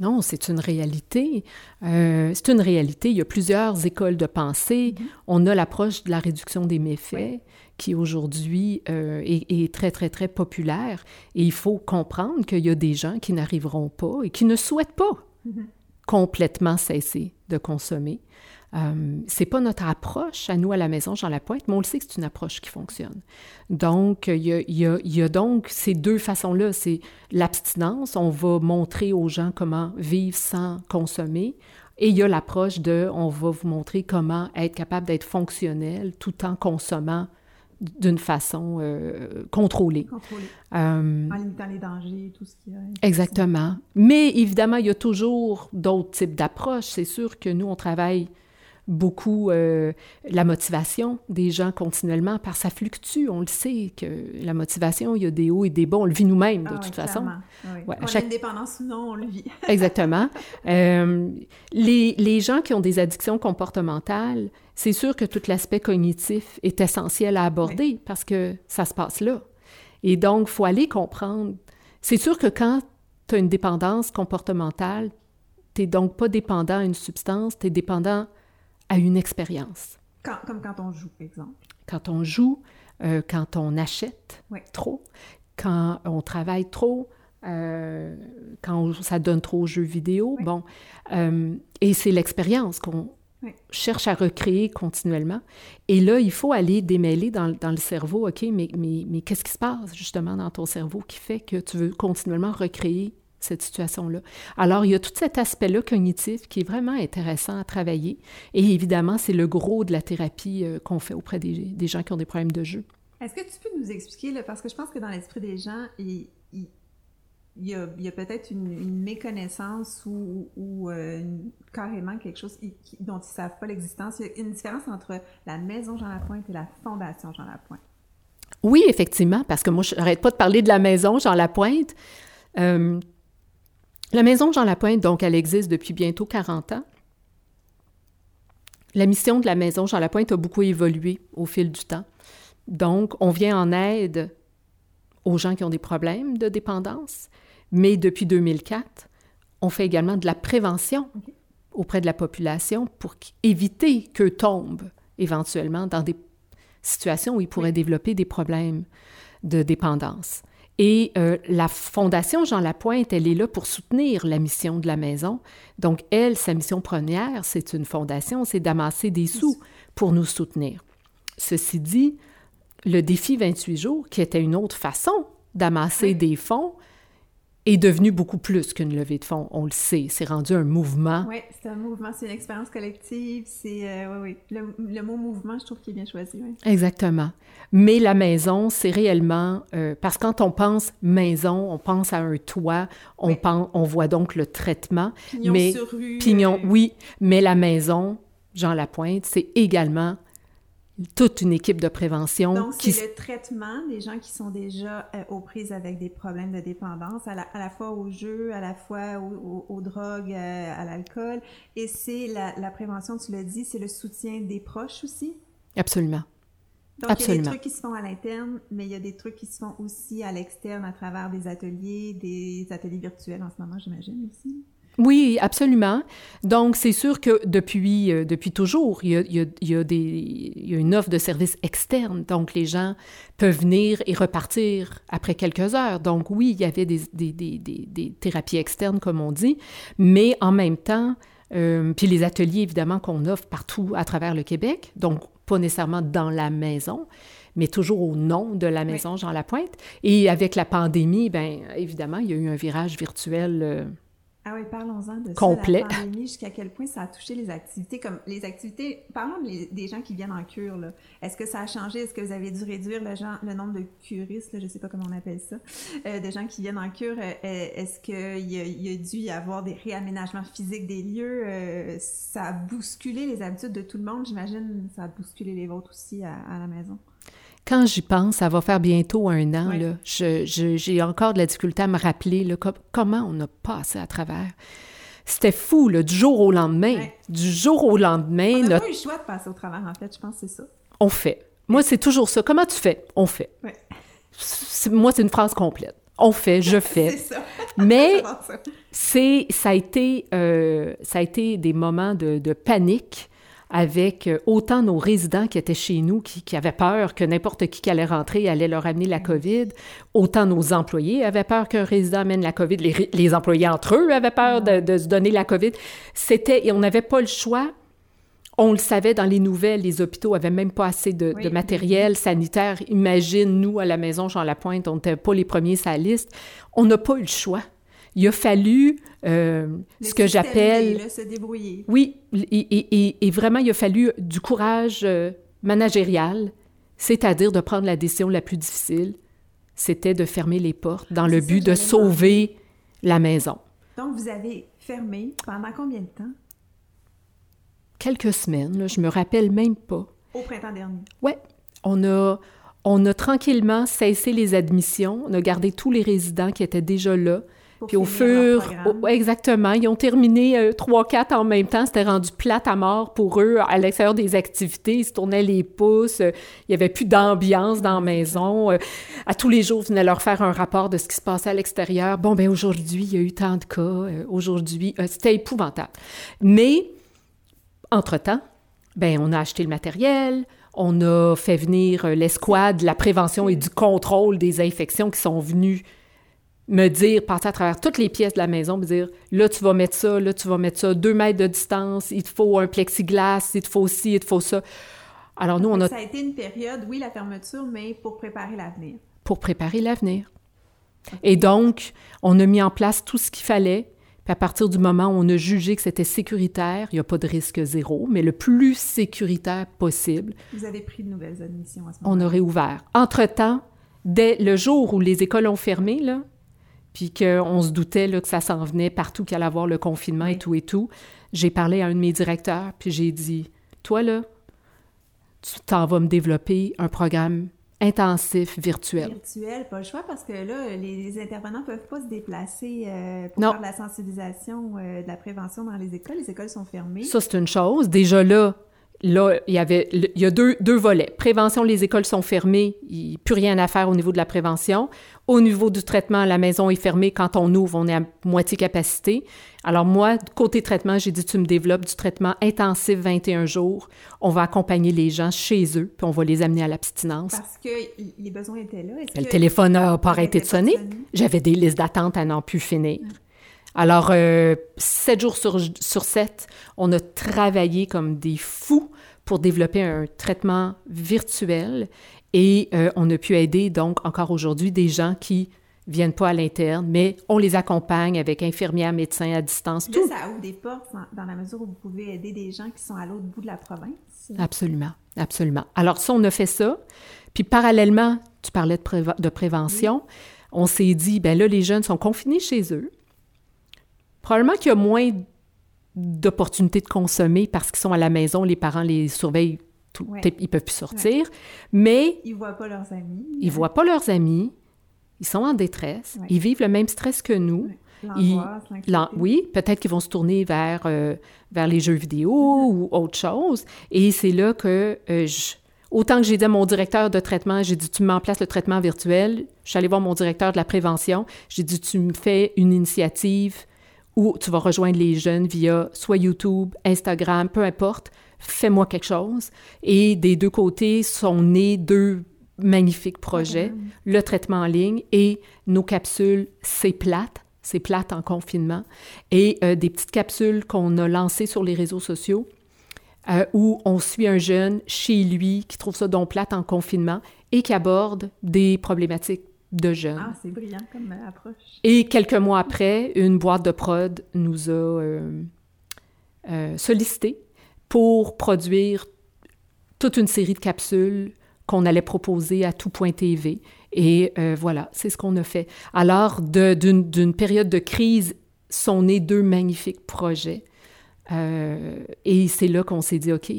Non, c'est une réalité. Euh, c'est une réalité. Il y a plusieurs écoles de pensée. Mm-hmm. On a l'approche de la réduction des méfaits qui aujourd'hui euh, est, très, très, très populaire. Et il faut comprendre qu'il y a des gens qui n'arriveront pas et qui ne souhaitent pas mm-hmm. complètement cesser de consommer. Euh, c'est pas notre approche à nous à la maison Jean Lapointe, mais on le sait que c'est une approche qui fonctionne. Donc, il y a, il y a, il y a donc ces deux façons-là. C'est l'abstinence, on va montrer aux gens comment vivre sans consommer. Et il y a l'approche de, on va vous montrer comment être capable d'être fonctionnel tout en consommant d'une façon euh, contrôlée. Contrôlée. Euh, en limitant les dangers, tout ce qui est... Exactement. Mais évidemment, il y a toujours d'autres types d'approches. C'est sûr que nous, on travaille beaucoup euh, la motivation des gens continuellement, parce que ça fluctue. On le sait que la motivation, il y a des hauts et des bas. On le vit nous-mêmes, de ah toute façon. Oui. Ouais, on chaque... a une dépendance, sinon on le vit. Exactement. Euh, les, les gens qui ont des addictions comportementales, c'est sûr que tout l'aspect cognitif est essentiel à aborder parce que ça se passe là. Et donc, il faut aller comprendre. C'est sûr que quand tu as une dépendance comportementale, tu n'es donc pas dépendant à une substance, tu es dépendant à une expérience. comme quand on joue, par exemple. Quand on joue, euh, quand on achète trop, quand on travaille trop, euh, quand ça donne trop aux jeux vidéo. Bon, euh, et c'est l'expérience qu'on cherche à recréer continuellement. Et là, il faut aller démêler dans, dans le cerveau, OK, mais, mais, mais qu'est-ce qui se passe justement dans ton cerveau qui fait que tu veux continuellement recréer cette situation-là. Alors, il y a tout cet aspect-là cognitif qui est vraiment intéressant à travailler. Et évidemment, c'est le gros de la thérapie euh, qu'on fait auprès des, des, gens qui ont des problèmes de jeu. Est-ce que tu peux nous expliquer, là, parce que je pense que dans l'esprit des gens, il, il, il y a, a peut-être une, une, méconnaissance ou, ou euh, carrément quelque chose dont ils ne savent pas l'existence. Il y a une différence entre la Maison Jean Lapointe et la Fondation Jean Lapointe. Oui, effectivement, parce que moi, je n'arrête pas de parler de la Maison Jean Lapointe. Euh, la Maison Jean Lapointe, donc, elle existe depuis bientôt 40 ans. La mission de la Maison Jean Lapointe a beaucoup évolué au fil du temps. Donc, on vient en aide aux gens qui ont des problèmes de dépendance, mais depuis 2004, on fait également de la prévention auprès de la population pour éviter qu'eux tombent éventuellement dans des situations où ils pourraient développer des problèmes de dépendance. Et euh, la Fondation Jean Lapointe, elle est là pour soutenir la mission de la maison. Donc, elle, sa mission première, c'est une fondation, c'est d'amasser des sous pour nous soutenir. Ceci dit, le défi 28 jours, qui était une autre façon d'amasser des fonds, est devenu beaucoup plus qu'une levée de fonds. On le sait, c'est rendu un mouvement. Oui, c'est un mouvement, c'est une expérience collective. C'est, euh, oui, oui. Le, mot mouvement, je trouve qu'il est bien choisi. Oui. Exactement. Mais la maison, c'est réellement euh, parce que quand on pense maison, on pense à un toit, on pense, on voit donc le traitement. Pignon mais sur rue. pignon, euh, oui, mais la maison, Jean Lapointe, c'est également toute une équipe de prévention. Donc, qui... c'est le traitement des gens qui sont déjà euh, aux prises avec des problèmes de dépendance, à la, à la fois au jeu, à la fois aux, drogues, euh, à l'alcool. Et c'est la, la, prévention, tu l'as dit, c'est le soutien des proches aussi? Absolument. Donc, Absolument. il y a des trucs qui se font à l'interne, mais il y a des trucs qui se font aussi à l'externe à travers des ateliers, des ateliers virtuels en ce moment, j'imagine aussi. Oui, absolument. Donc, c'est sûr que depuis, euh, depuis toujours, il y, a, il, y a, il, y a des, il y a une offre de services externes. Donc, les gens peuvent venir et repartir après quelques heures. Donc, oui, il y avait des, des, des, des thérapies externes, comme on dit, mais en même temps, euh, puis les ateliers, évidemment, qu'on offre partout à travers le Québec, donc pas nécessairement dans la maison, mais toujours au nom de la maison oui. Jean Lapointe. Et avec la pandémie, bien évidemment, il y a eu un virage virtuel. Euh, ah oui, parlons-en de complet. ça, la pandémie, jusqu'à quel point ça a touché les activités, comme les activités, parlons des gens qui viennent en cure, là. Est-ce que ça a changé? Est-ce que vous avez dû réduire le, genre, le nombre de curistes, là, je sais pas comment on appelle ça, euh, de gens qui viennent en cure? Euh, Est-ce qu'il y, y, a dû y avoir des réaménagements physiques des lieux? Euh, ça a bousculé les habitudes de tout le monde, j'imagine, ça a bousculé les vôtres aussi à, à la maison. Quand j'y pense, ça va faire bientôt un an. Oui. J'ai encore de la difficulté à me rappeler là, com comment on a passé à travers. C'était fou, là, du jour au lendemain. Du jour au lendemain. On n'a notre... pas eu le choix de passer au travers, en fait, je pense que c'est ça. On fait. Moi, c'est toujours ça. Comment tu fais? On fait. Moi, c'est une phrase complète. On fait, je fais. c'est ça. Mais c'est, ça a été, euh, ça a été des moments de, de panique avec euh, autant nos résidents qui étaient chez nous, qui, qui avaient peur que n'importe qui qui allait rentrer allait leur amener la COVID, autant nos employés avaient peur qu'un résident amène la COVID, les, les, employés entre eux avaient peur de, de se donner la COVID. C'était, et on n'avait pas le choix. On le savait dans les nouvelles, les hôpitaux avaient même pas assez de, oui. de matériel sanitaire. Imagine, nous, à la maison Jean Lapointe, on n'était pas les premiers sur la liste. On n'a pas eu le choix il a fallu euh, ce que j'appelle... se débrouiller. Oui, et, et, et, vraiment, il a fallu du courage euh, managérial, c'est-à-dire de prendre la décision la plus difficile, c'était de fermer les portes dans le but de sauver la maison. Donc, vous avez fermé pendant combien de temps? Quelques semaines, là, je me rappelle même pas. Au printemps dernier? Oui. On a, on a tranquillement cessé les admissions, on a gardé tous les résidents qui étaient déjà là, puis au fur, au, exactement, ils ont terminé euh, trois, quatre en même temps. C'était rendu plate à mort pour eux à l'extérieur des activités. Ils se tournaient les pouces. Euh, il y avait plus d'ambiance dans la maison. Euh, à tous les jours, ils venaient leur faire un rapport de ce qui se passait à l'extérieur. Bon, ben aujourd'hui, il y a eu tant de cas. Euh, aujourd'hui, euh, c'était épouvantable. Mais entre-temps, ben on a acheté le matériel. On a fait venir euh, l'escouade, la prévention et du contrôle des infections qui sont venus me dire, passer à travers toutes les pièces de la maison, me dire, là, tu vas mettre ça, là, tu vas mettre ça, deux mètres de distance, il te faut un plexiglas, il te faut ci, il te faut ça. Alors, nous, on a... Ça a été une période, oui, la fermeture, mais pour préparer l'avenir. Pour préparer l'avenir. Et donc, on a mis en place tout ce qu'il fallait. Puis à partir du moment où on a jugé que c'était sécuritaire, il n'y a pas de risque zéro, mais le plus sécuritaire possible. Vous avez pris de nouvelles admissions à ce moment-là? On a réouvert. Entre-temps, dès le jour où les écoles ont fermé, là, puis qu'on se doutait là, que ça s'en venait partout, qu'il allait avoir le confinement et tout et tout, j'ai parlé à un de mes directeurs, puis j'ai dit, toi là, tu t'en vas me développer un programme intensif virtuel. Virtuel, pas le choix parce que là, les intervenants ne peuvent pas se déplacer euh, pour faire de la sensibilisation, euh, de la prévention dans les écoles. Les écoles sont fermées. Ça, c'est une chose. Déjà là, Là, il y avait il y a deux, deux volets. Prévention, les écoles sont fermées, il n'y a plus rien à faire au niveau de la prévention. Au niveau du traitement, la maison est fermée. Quand on ouvre, on est à moitié capacité. Alors moi, côté traitement, j'ai dit, tu me développes du traitement intensif 21 jours. On va accompagner les gens chez eux, puis on va les amener à l'abstinence. Parce que les besoins étaient là. Le téléphone n'a pas arrêté de sonner. J'avais des listes d'attente à n'en plus finir. Alors, euh, sept jours sur, sur sept, on a travaillé comme des fous pour développer un traitement virtuel et euh, on a pu aider donc encore aujourd'hui des gens qui viennent pas à l'interne, mais on les accompagne avec infirmières, médecins à distance. tout. ça ouvre des portes dans la mesure où vous pouvez aider des gens qui sont à l'autre bout de la province. Absolument, absolument. Alors ça, on a fait ça. Puis parallèlement, tu parlais de, de prévention. On s'est dit, ben là, les jeunes sont confinés chez eux. Probablement qu'il y a moins d'opportunités de consommer parce qu'ils sont à la maison, les parents les surveillent, tout, ils peuvent plus sortir, mais... Ils voient pas leurs amis. Ils voient pas leurs amis, ils sont en détresse, ils vivent le même stress que nous. oui, peut-être qu'ils vont se tourner vers, euh, vers les jeux vidéo ou autre chose. Et c'est là que euh, autant que j'ai dit à mon directeur de traitement, j'ai dit, tu mets en place le traitement virtuel. Je suis allée voir mon directeur de la prévention. J'ai dit, tu me fais une initiative ou tu vas rejoindre les jeunes via soit YouTube, Instagram, peu importe, fais-moi quelque chose. Et des deux côtés sont nés deux magnifiques projets, le traitement en ligne et nos capsules C'est plate, c'est plate en confinement, et euh, des petites capsules qu'on a lancées sur les réseaux sociaux euh, où on suit un jeune chez lui qui trouve ça donc plate en confinement et qui aborde des problématiques de jeunes. Ah, c'est brillant comme euh, approche. Et quelques mois après, une boîte de prod nous a euh, euh, sollicité pour produire toute une série de capsules qu'on allait proposer à tout point TV. Et voilà, c'est ce qu'on a fait. Alors, d'une période de crise sont nés deux magnifiques projets euh, et c'est là qu'on s'est dit, OK.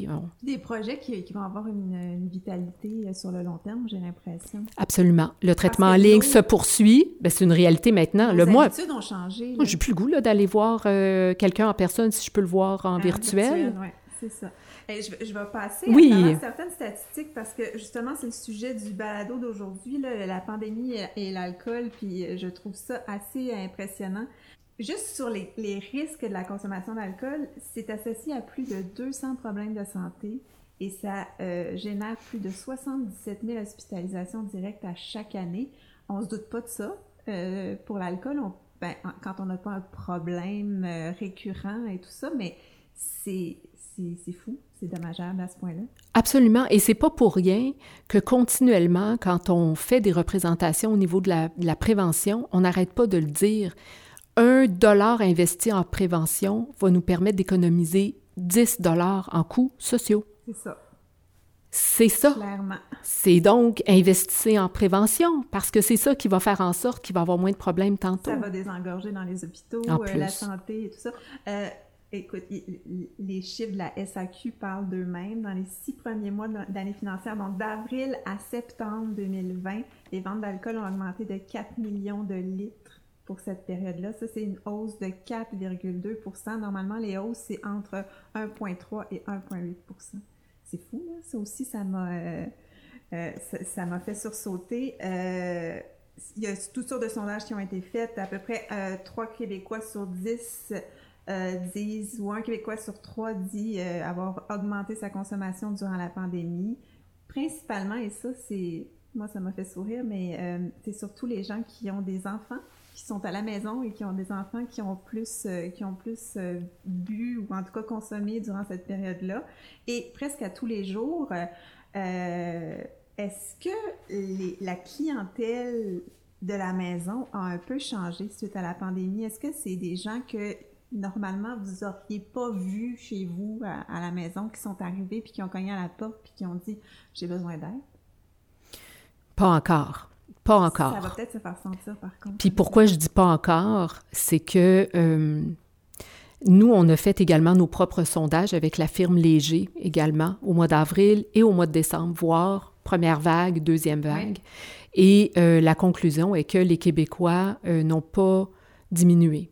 Des projets qui, vont avoir une, vitalité euh, sur le long terme, j'ai l'impression. Absolument. Le traitement en ligne se poursuit. Ben, c'est une réalité maintenant. Les le habitudes ont changé. Moi, j'ai plus le goût d'aller voir euh, quelqu'un en personne si je peux le voir en virtuel. oui, c'est ça. je, je, vais passer oui. à certaines statistiques parce que justement, c'est le sujet du balado d'aujourd'hui, la pandémie et l'alcool, puis je trouve ça assez impressionnant. Juste sur les, risques de la consommation d'alcool, c'est associé à plus de 200 problèmes de santé et ça euh, génère plus de 77 000 hospitalisations directes à chaque année. On se doute pas de ça. Euh, pour l'alcool, ben, quand on n'a pas un problème euh, récurrent et tout ça, mais c'est fou, c'est dommageable à ce point-là. Absolument, et c'est pas pour rien que continuellement, quand on fait des représentations au niveau de la prévention, on n'arrête pas de le dire un dollar investi en prévention va nous permettre d'économiser 10 dollars en coûts sociaux. C'est ça. C'est ça. Clairement. C'est donc investir en prévention parce que c'est ça qui va faire en sorte qu'il va y avoir moins de problèmes tantôt. Ça va désengorger dans les hôpitaux, euh, la santé et tout ça. Euh, écoute, les chiffres de la SAQ parlent d'eux-mêmes. Dans les six premiers mois de l'année financière, donc d'avril à septembre 2020, les ventes d'alcool ont augmenté de 4 millions de litres pour cette période-là. Ça, c'est une hausse de 4,2% Normalement, les hausses, c'est entre 1,3 et 1,8% C'est fou, là. Ça aussi, ça m'a euh, euh, ça, m'a fait sursauter. Euh, il y a toutes sortes de sondages qui ont été faits. À peu près 3 Québécois sur 10 disent, ou un Québécois sur 3 dit avoir augmenté sa consommation durant la pandémie. Principalement, et ça, c'est... Moi, ça m'a fait sourire, mais c'est surtout les gens qui ont des enfants qui sont à la maison et qui ont des enfants qui ont plus, euh, qui ont plus euh, bu ou en tout cas consommé durant cette période-là. Et presque à tous les jours, euh, est-ce que la clientèle de la maison a un peu changé suite à la pandémie? Est-ce que c'est des gens que normalement vous auriez pas vus chez vous à, la maison qui sont arrivés puis qui ont cogné à la porte puis qui ont dit j'ai besoin d'aide? Pas encore. Pas encore. Ça va peut-être se faire sentir par contre. Puis pourquoi je dis pas encore, c'est que euh, nous, on a fait également nos propres sondages avec la firme Léger également au mois d'avril et au mois de décembre, voire première vague, deuxième vague. Et euh, la conclusion est que les Québécois euh, n'ont pas diminué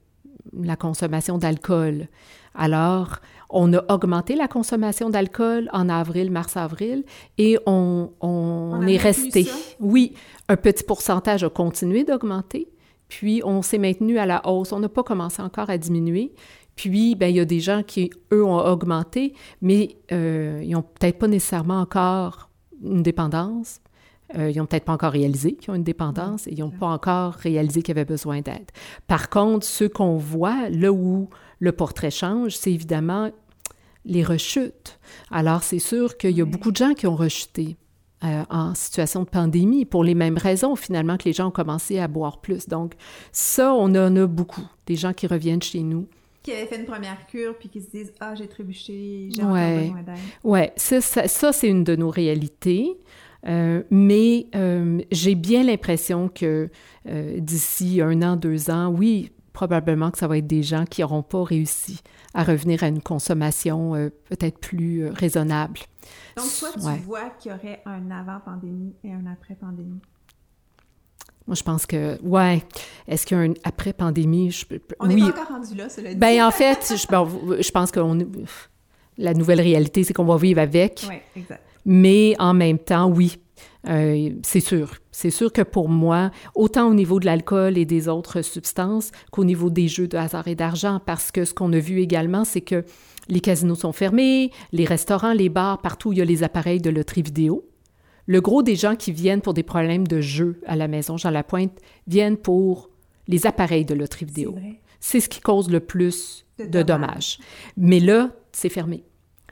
la consommation d'alcool. Alors, on a augmenté la consommation d'alcool en avril, mars-avril, et on, on, est resté. Oui, un petit pourcentage a continué d'augmenter, puis on s'est maintenu à la hausse. On n'a pas commencé encore à diminuer. Puis, ben, il y a des gens qui, eux, ont augmenté, mais euh, ils n'ont peut-être pas nécessairement encore une dépendance. Euh, ils n'ont peut-être pas encore réalisé qu'ils ont une dépendance et ils n'ont pas encore réalisé qu'ils avaient besoin d'aide. Par contre, ceux qu'on voit, là où le portrait change, c'est évidemment les rechutes. Alors, c'est sûr qu'il y a beaucoup de gens qui ont rechuté. Euh, en situation de pandémie, pour les mêmes raisons finalement que les gens ont commencé à boire plus. Donc ça, on en a beaucoup, des gens qui reviennent chez nous. Qui avaient fait une première cure, puis qui se disent « Ah, j'ai trébuché, j'ai ouais. besoin d'aide. » Oui, ça, ça c'est une de nos réalités. Euh, mais euh, j'ai bien l'impression que euh, d'ici un an, deux ans, oui, probablement que ça va être des gens qui n'auront pas réussi à revenir à une consommation peut-être plus raisonnable. Donc, toi, tu vois qu'il y aurait un avant-pandémie et un après-pandémie? Moi, je pense que, ouais. Est-ce qu'il y a un après-pandémie? On n'est pas encore rendu là, cela dit. Ben, en fait, je, je pense que la nouvelle réalité, c'est qu'on va vivre avec. Oui, exact. Mais en même temps, oui, euh, c'est sûr. C'est sûr que pour moi, autant au niveau de l'alcool et des autres substances qu'au niveau des jeux de hasard et d'argent, parce que ce qu'on a vu également, c'est que les casinos sont fermés, les restaurants, les bars, partout où il y a les appareils de loterie vidéo. Le gros des gens qui viennent pour des problèmes de jeux à la maison, Jean Lapointe, viennent pour les appareils de loterie vidéo. C'est ce qui cause le plus de, dommages. Mais là, c'est fermé.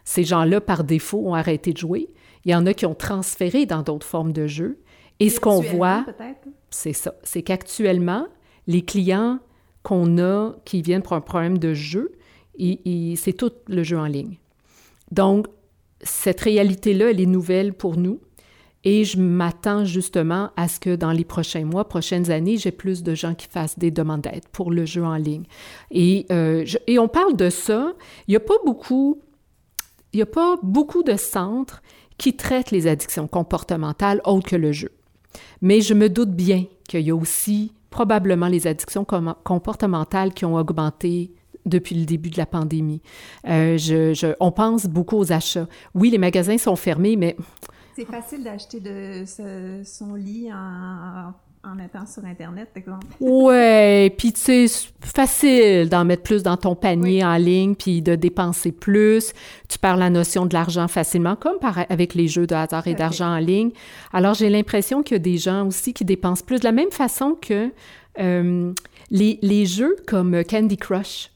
Ces gens-là, par défaut, ont arrêté de jouer. Il y en a qui ont transféré dans d'autres formes de jeux. Et ce qu'on voit, c'est ça, c'est qu'actuellement, les clients qu'on a qui viennent pour un problème de jeu, c'est tout le jeu en ligne. Donc, cette réalité-là, elle est nouvelle pour nous. Et je m'attends justement à ce que dans les prochains mois, prochaines années, j'ai plus de gens qui fassent des demandes d'aide pour le jeu en ligne. Et, euh, et on parle de ça. Il n'y a pas beaucoup, il n'y a pas beaucoup de centres qui traite les addictions comportementales autres que le jeu. Mais je me doute bien qu'il y a aussi probablement les addictions comportementales qui ont augmenté depuis le début de la pandémie. Euh, on pense beaucoup aux achats. Oui, les magasins sont fermés, mais... C'est facile d'acheter son lit en en mettant sur Internet, par exemple. ouais, puis tu sais, c'est facile d'en mettre plus dans ton panier en ligne, puis de dépenser plus. Tu perds la notion de l'argent facilement, comme par, avec les jeux de hasard et d'argent en ligne. Alors, j'ai l'impression qu'il y a des gens aussi qui dépensent plus, de la même façon que euh, les, les, jeux comme Candy Crush.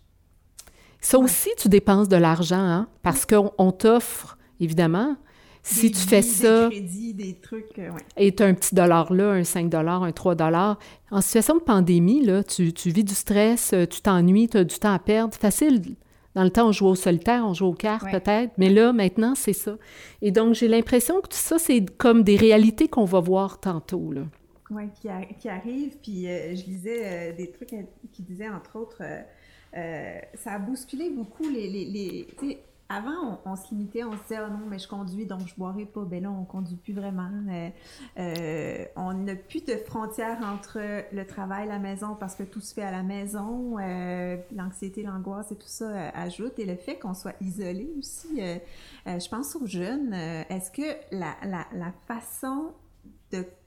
Ça aussi, tu dépenses de l'argent, hein, parce qu'on t'offre, évidemment, si tu fais ça. Des trucs, euh, Et tu as un petit dollar là, un 5 un 3 En situation de pandémie, là, tu, tu vis du stress, euh, tu t'ennuies, tu as du temps à perdre. Facile. Dans le temps, on jouait au solitaire, on jouait aux cartes peut-être, mais là, maintenant, c'est ça. Et donc, j'ai l'impression que tout ça, c'est comme des réalités qu'on va voir tantôt. Là. Oui, qui, qui, arrivent. Puis euh, je lisais des trucs qui disaient, entre autres, ça a bousculé beaucoup les. les, les avant, on, se limitait, on se disait, oh non, mais je conduis, donc je boirai pas. Ben là, on conduit plus vraiment. Euh, on n'a plus de frontières entre le travail, la maison, parce que tout se fait à la maison. Euh, l'anxiété, l'angoisse et tout ça euh, ajoute. Et le fait qu'on soit isolé aussi, je pense aux jeunes. Est-ce que la façon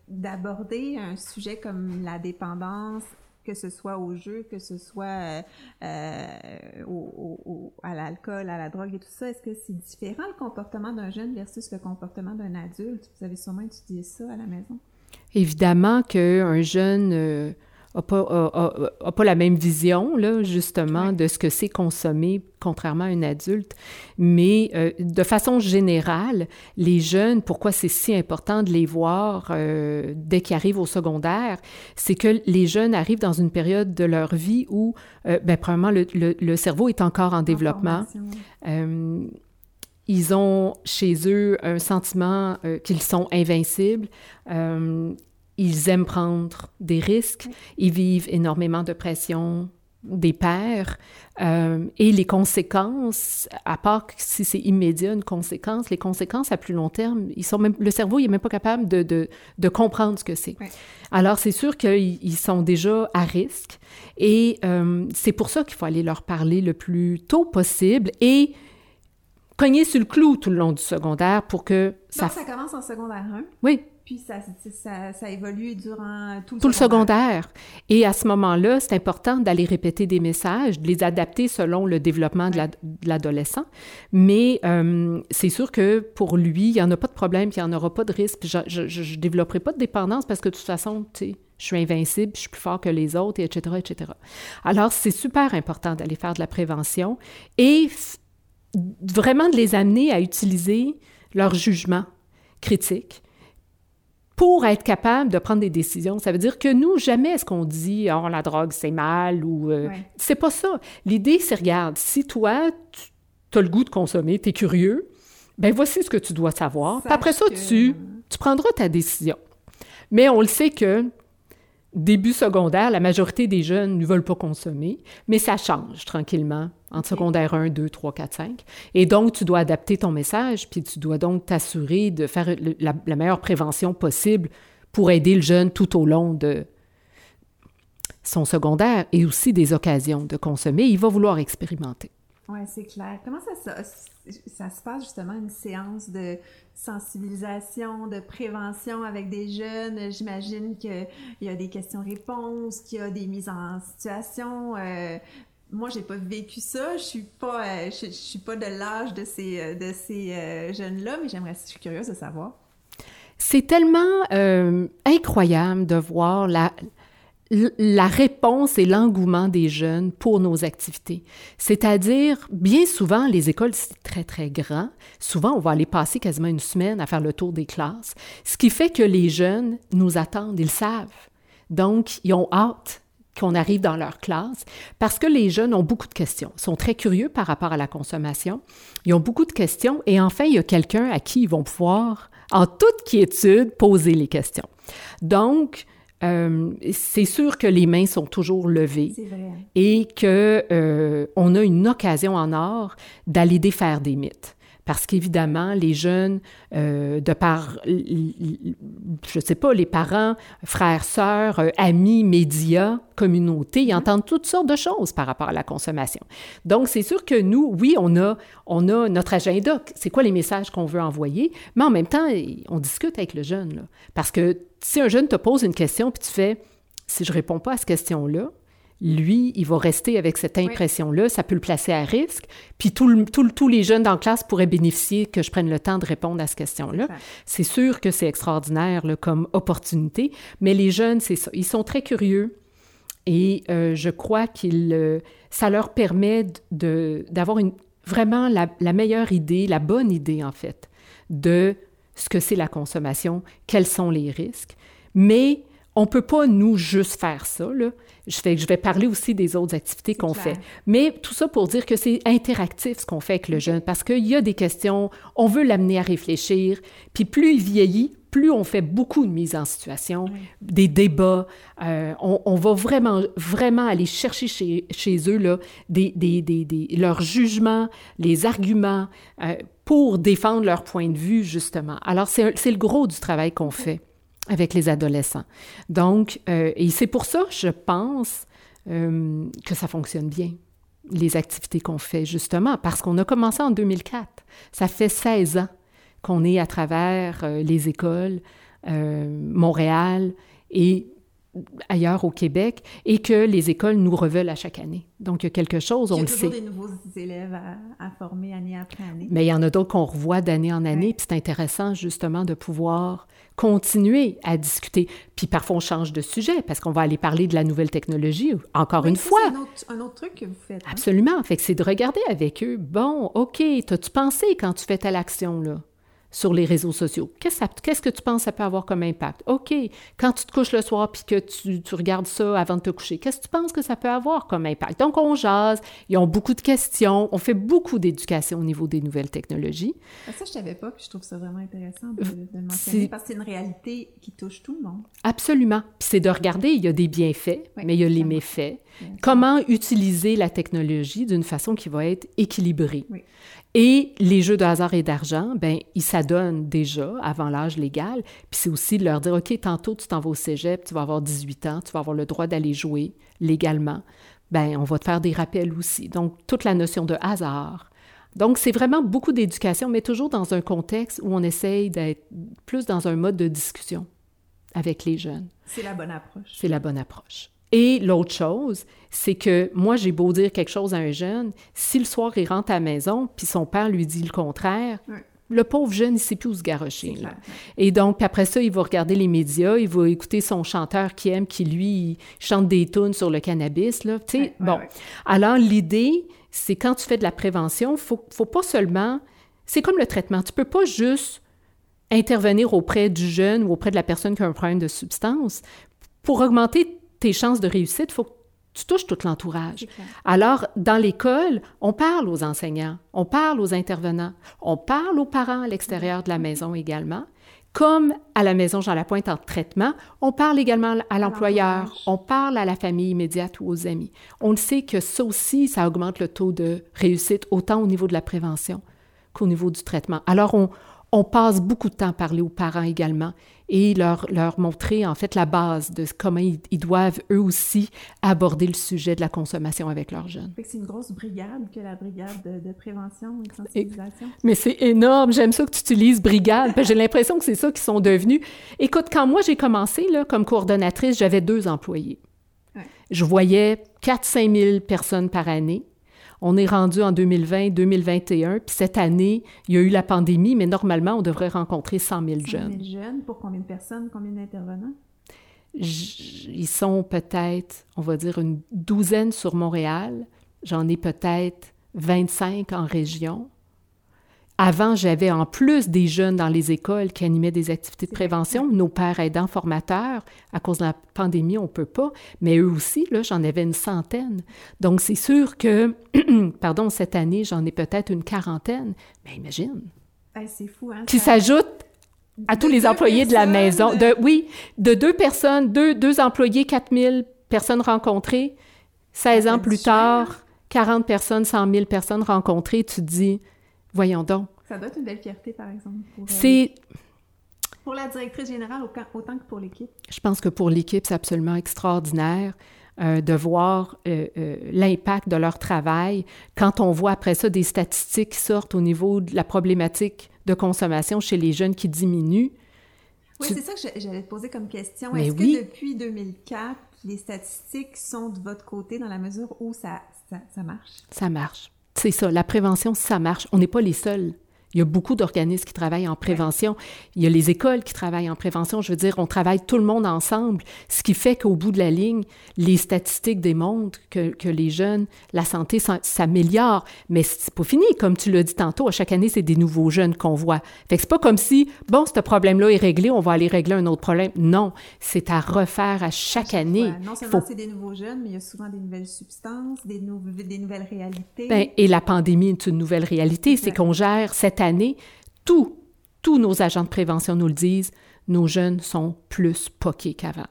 d'aborder un sujet comme la dépendance que ce soit au jeu, que ce soit euh, euh, au, à l'alcool, à la drogue et tout ça, est-ce que c'est différent le comportement d'un jeune versus le comportement d'un adulte? Vous avez sûrement étudié ça à la maison. Évidemment qu'un jeune euh, n'a pas, pas, la même vision, là, justement, de ce que c'est consommer, contrairement à un adulte. Mais euh, de façon générale, les jeunes, pourquoi c'est si important de les voir euh, dès qu'ils arrivent au secondaire, c'est que les jeunes arrivent dans une période de leur vie où, euh, ben, premièrement, le, le, cerveau est encore en développement. ils ont chez eux un sentiment qu'ils sont invincibles ils aiment prendre des risques, ils vivent énormément de pression des pères euh, et les conséquences, à part si c'est immédiat une conséquence, les conséquences à plus long terme, ils sont même, le cerveau il est même pas capable de, de, de comprendre ce que c'est. Alors c'est sûr qu'ils sont déjà à risque et euh, c'est pour ça qu'il faut aller leur parler le plus tôt possible et cogner sur le clou tout le long du secondaire pour que ça... ça commence en secondaire 1? Oui. Puis ça, ça, ça, évolue durant tout le tout secondaire. le secondaire. Et à ce moment-là, c'est important d'aller répéter des messages, de les adapter selon le développement de l'adolescent. Mais euh, c'est sûr que pour lui, il n'y en a pas de problème, puis il n'y en aura pas de risque. Puis je ne développerai pas de dépendance parce que de toute façon, tu sais, je suis invincible, je suis plus fort que les autres, etc., etc. Alors, c'est super important d'aller faire de la prévention et vraiment de les amener à utiliser leur jugement critique pour être capable de prendre des décisions. Ça veut dire que nous, jamais est-ce qu'on dit oh la drogue c'est mal ou euh, c'est pas ça. L'idée c'est regarde, si toi tu as le goût de consommer, tu es curieux, ben voici ce que tu dois savoir. après ça tu tu prendras ta décision. Mais on le sait que début secondaire, la majorité des jeunes ne veulent pas consommer, mais ça change tranquillement entre secondaire 1, 2, 3, 4, 5. Et donc, tu dois adapter ton message, puis tu dois donc t'assurer de faire la, meilleure prévention possible pour aider le jeune tout au long de son secondaire et aussi des occasions de consommer. Il va vouloir expérimenter. Oui, c'est clair. Comment ça, ça, se passe justement, une séance de sensibilisation, de prévention avec des jeunes? J'imagine qu'il y a des questions-réponses, qu'il y a des mises en situation. Euh, moi, j'ai pas vécu ça. Je suis pas, euh, je, suis pas de l'âge de ces, euh, de ces jeunes-là, mais j'aimerais, je suis curieuse de savoir. C'est tellement incroyable de voir la, la réponse et l'engouement des jeunes pour nos activités. C'est-à-dire, bien souvent, les écoles, c'est très, très grand. Souvent, on va aller passer quasiment une semaine à faire le tour des classes, ce qui fait que les jeunes nous attendent, ils savent. Donc, ils ont hâte qu'on arrive dans leur classe, parce que les jeunes ont beaucoup de questions, sont très curieux par rapport à la consommation, ils ont beaucoup de questions, et enfin, il y a quelqu'un à qui ils vont pouvoir, en toute quiétude, poser les questions. Donc, euh, c'est sûr que les mains sont toujours levées et que euh, on a une occasion en or d'aller défaire des mythes parce qu'évidemment, les jeunes, euh, de par, je ne sais pas, les parents, frères, sœurs, euh, amis, médias, communautés, ils mm-hmm. entendent toutes sortes de choses par rapport à la consommation. Donc, c'est sûr que nous, oui, on a, on a notre agenda, c'est quoi les messages qu'on veut envoyer, mais en même temps, on discute avec le jeune. Là. Parce que si un jeune te pose une question, puis tu fais, si je réponds pas à cette question-là, lui, il va rester avec cette impression-là, ça peut le placer à risque. Puis tous les jeunes dans la classe pourraient bénéficier que je prenne le temps de répondre à cette question-là. C'est sûr que c'est extraordinaire comme opportunité, mais les jeunes, c'est ça. Ils sont très curieux et euh, je crois que euh, ça leur permet d'avoir vraiment la, la meilleure idée, la bonne idée en fait, de ce que c'est la consommation, quels sont les risques. Mais on peut pas, nous, juste faire ça. Là. Je, fais, je vais parler aussi des autres activités qu'on fait. Mais tout ça pour dire que c'est interactif ce qu'on fait avec le jeune, parce qu'il y a des questions, on veut l'amener à réfléchir, puis plus il vieillit, plus on fait beaucoup de mise en situation, des débats, euh, on, va vraiment, vraiment aller chercher chez, chez eux là, des, des, des, leurs jugements, les arguments euh, pour défendre leur point de vue, justement. Alors, c'est le gros du travail qu'on fait avec les adolescents. Donc, euh, et c'est pour ça, je pense, euh, que ça fonctionne bien, les activités qu'on fait, justement, parce qu'on a commencé en 2004. Ça fait 16 ans qu'on est à travers euh, les écoles, Montréal et ailleurs au Québec, et que les écoles nous reveulent à chaque année. Donc, il y a quelque chose, on le sait. Il y a toujours des nouveaux élèves à, former année après année. Mais il y en a d'autres qu'on revoit d'année en année, puis c'est intéressant justement de pouvoir continuer à discuter. Puis parfois, on change de sujet parce qu'on va aller parler de la nouvelle technologie, encore une fois. C'est un, autre, truc que vous faites. Hein? Absolument. Fait que c'est de regarder avec eux, bon, OK, t'as-tu pensé quand tu fais telle action, là? Sur les réseaux sociaux. Qu'est-ce que tu penses que ça peut avoir comme impact? OK, quand tu te couches le soir puis que tu, regardes ça avant de te coucher, qu'est-ce que tu penses que ça peut avoir comme impact? Donc, on jase, ils ont beaucoup de questions, on fait beaucoup d'éducation au niveau des nouvelles technologies. Ah, ça, je ne savais pas, puis je trouve ça vraiment intéressant de, de mentionner parce que c'est une réalité qui touche tout le monde. Absolument. Puis c'est de regarder, il y a des bienfaits, mais il y a les méfaits. Comment utiliser la technologie d'une façon qui va être équilibrée? Oui. Et les jeux de hasard et d'argent, ben ils s'adonnent déjà avant l'âge légal. Puis c'est aussi de leur dire, OK, tantôt tu t'en vas au cégep, tu vas avoir 18 ans, tu vas avoir le droit d'aller jouer légalement. Ben on va te faire des rappels aussi. Donc, toute la notion de hasard. Donc, c'est vraiment beaucoup d'éducation, mais toujours dans un contexte où on essaye d'être plus dans un mode de discussion avec les jeunes. C'est la bonne approche. C'est la bonne approche. Et l'autre chose, c'est que moi, j'ai beau dire quelque chose à un jeune, si le soir il rentre à la maison, puis son père lui dit le contraire, le pauvre jeune, il ne sait plus où se garrocher. Et donc, après ça, il va regarder les médias, il va écouter son chanteur qui aime, qui lui chante des tunes sur le cannabis. Là. bon. Alors, l'idée, c'est quand tu fais de la prévention, il faut, faut pas seulement. C'est comme le traitement. Tu peux pas juste intervenir auprès du jeune ou auprès de la personne qui a un problème de substance pour augmenter tes chances de réussite, il faut que tu touches tout l'entourage. Alors, dans l'école, on parle aux enseignants, on parle aux intervenants, on parle aux parents à l'extérieur de la maison également. Comme à la maison Jean Lapointe en traitement, on parle également à l'employeur, on parle à la famille immédiate ou aux amis. On le sait que ça aussi, ça augmente le taux de réussite autant au niveau de la prévention qu'au niveau du traitement. Alors, on, on passe beaucoup de temps à parler aux parents également et leur, leur montrer en fait la base de comment ils, doivent eux aussi aborder le sujet de la consommation avec leurs jeunes. C'est une grosse brigade que la brigade de, prévention et de sensibilisation. mais c'est énorme, j'aime ça que tu utilises brigade, j'ai l'impression que c'est ça qu'ils sont devenus. Écoute, quand moi j'ai commencé là, comme coordonnatrice, j'avais deux employés. Je voyais 4-5 000 personnes par année. On est rendu en 2020-2021, puis cette année, il y a eu la pandémie, mais normalement, on devrait rencontrer 100 000 jeunes. 100 000 jeunes, pour combien de personnes, combien d'intervenants? Ils sont peut-être, on va dire, une douzaine sur Montréal. J'en ai peut-être 25 en région. Avant, j'avais en plus des jeunes dans les écoles qui animaient des activités de prévention, nos pères aidants formateurs. À cause de la pandémie, on ne peut pas, mais eux aussi, là, j'en avais une centaine. Donc, c'est sûr que, pardon, cette année, j'en ai peut-être une quarantaine. Mais imagine. c'est fou, hein? Qui s'ajoute à tous les employés de la maison. De, oui, de deux personnes, deux, deux employés, 4000 personnes rencontrées. 16 ans plus tard, 40 personnes, 100 000 personnes rencontrées. Tu te dis Voyons donc. Ça doit être une belle fierté, par exemple. Euh, c'est. Pour la directrice générale, autant que pour l'équipe. Je pense que pour l'équipe, c'est absolument extraordinaire. Euh, de voir euh, l'impact de leur travail. Quand on voit après ça des statistiques qui sortent au niveau de la problématique de consommation chez les jeunes qui diminuent. Oui, c'est ça que j'allais te poser comme question. Est-ce que depuis 2004, les statistiques sont de votre côté dans la mesure où ça, ça marche? Ça marche. C'est ça, la prévention, ça marche. On n'est pas les seuls. Il y a beaucoup d'organismes qui travaillent en prévention. Il y a les écoles qui travaillent en prévention. Je veux dire, on travaille tout le monde ensemble, ce qui fait qu'au bout de la ligne, les statistiques démontrent que, que les jeunes, la santé s'améliore. Mais c'est pas fini. Comme tu l'as dit tantôt, à chaque année, c'est des nouveaux jeunes qu'on voit. Fait que c'est pas comme si, bon, ce problème-là est réglé, on va aller régler un autre problème. Non, c'est à refaire à chaque année. Non seulement c'est des nouveaux jeunes, mais il y a souvent des nouvelles substances, des, des nouvelles réalités. Bien, et la pandémie est une nouvelle réalité. C'est qu'on gère cette année, tous, tous nos agents de prévention nous le disent, nos jeunes sont plus poqués qu'avant.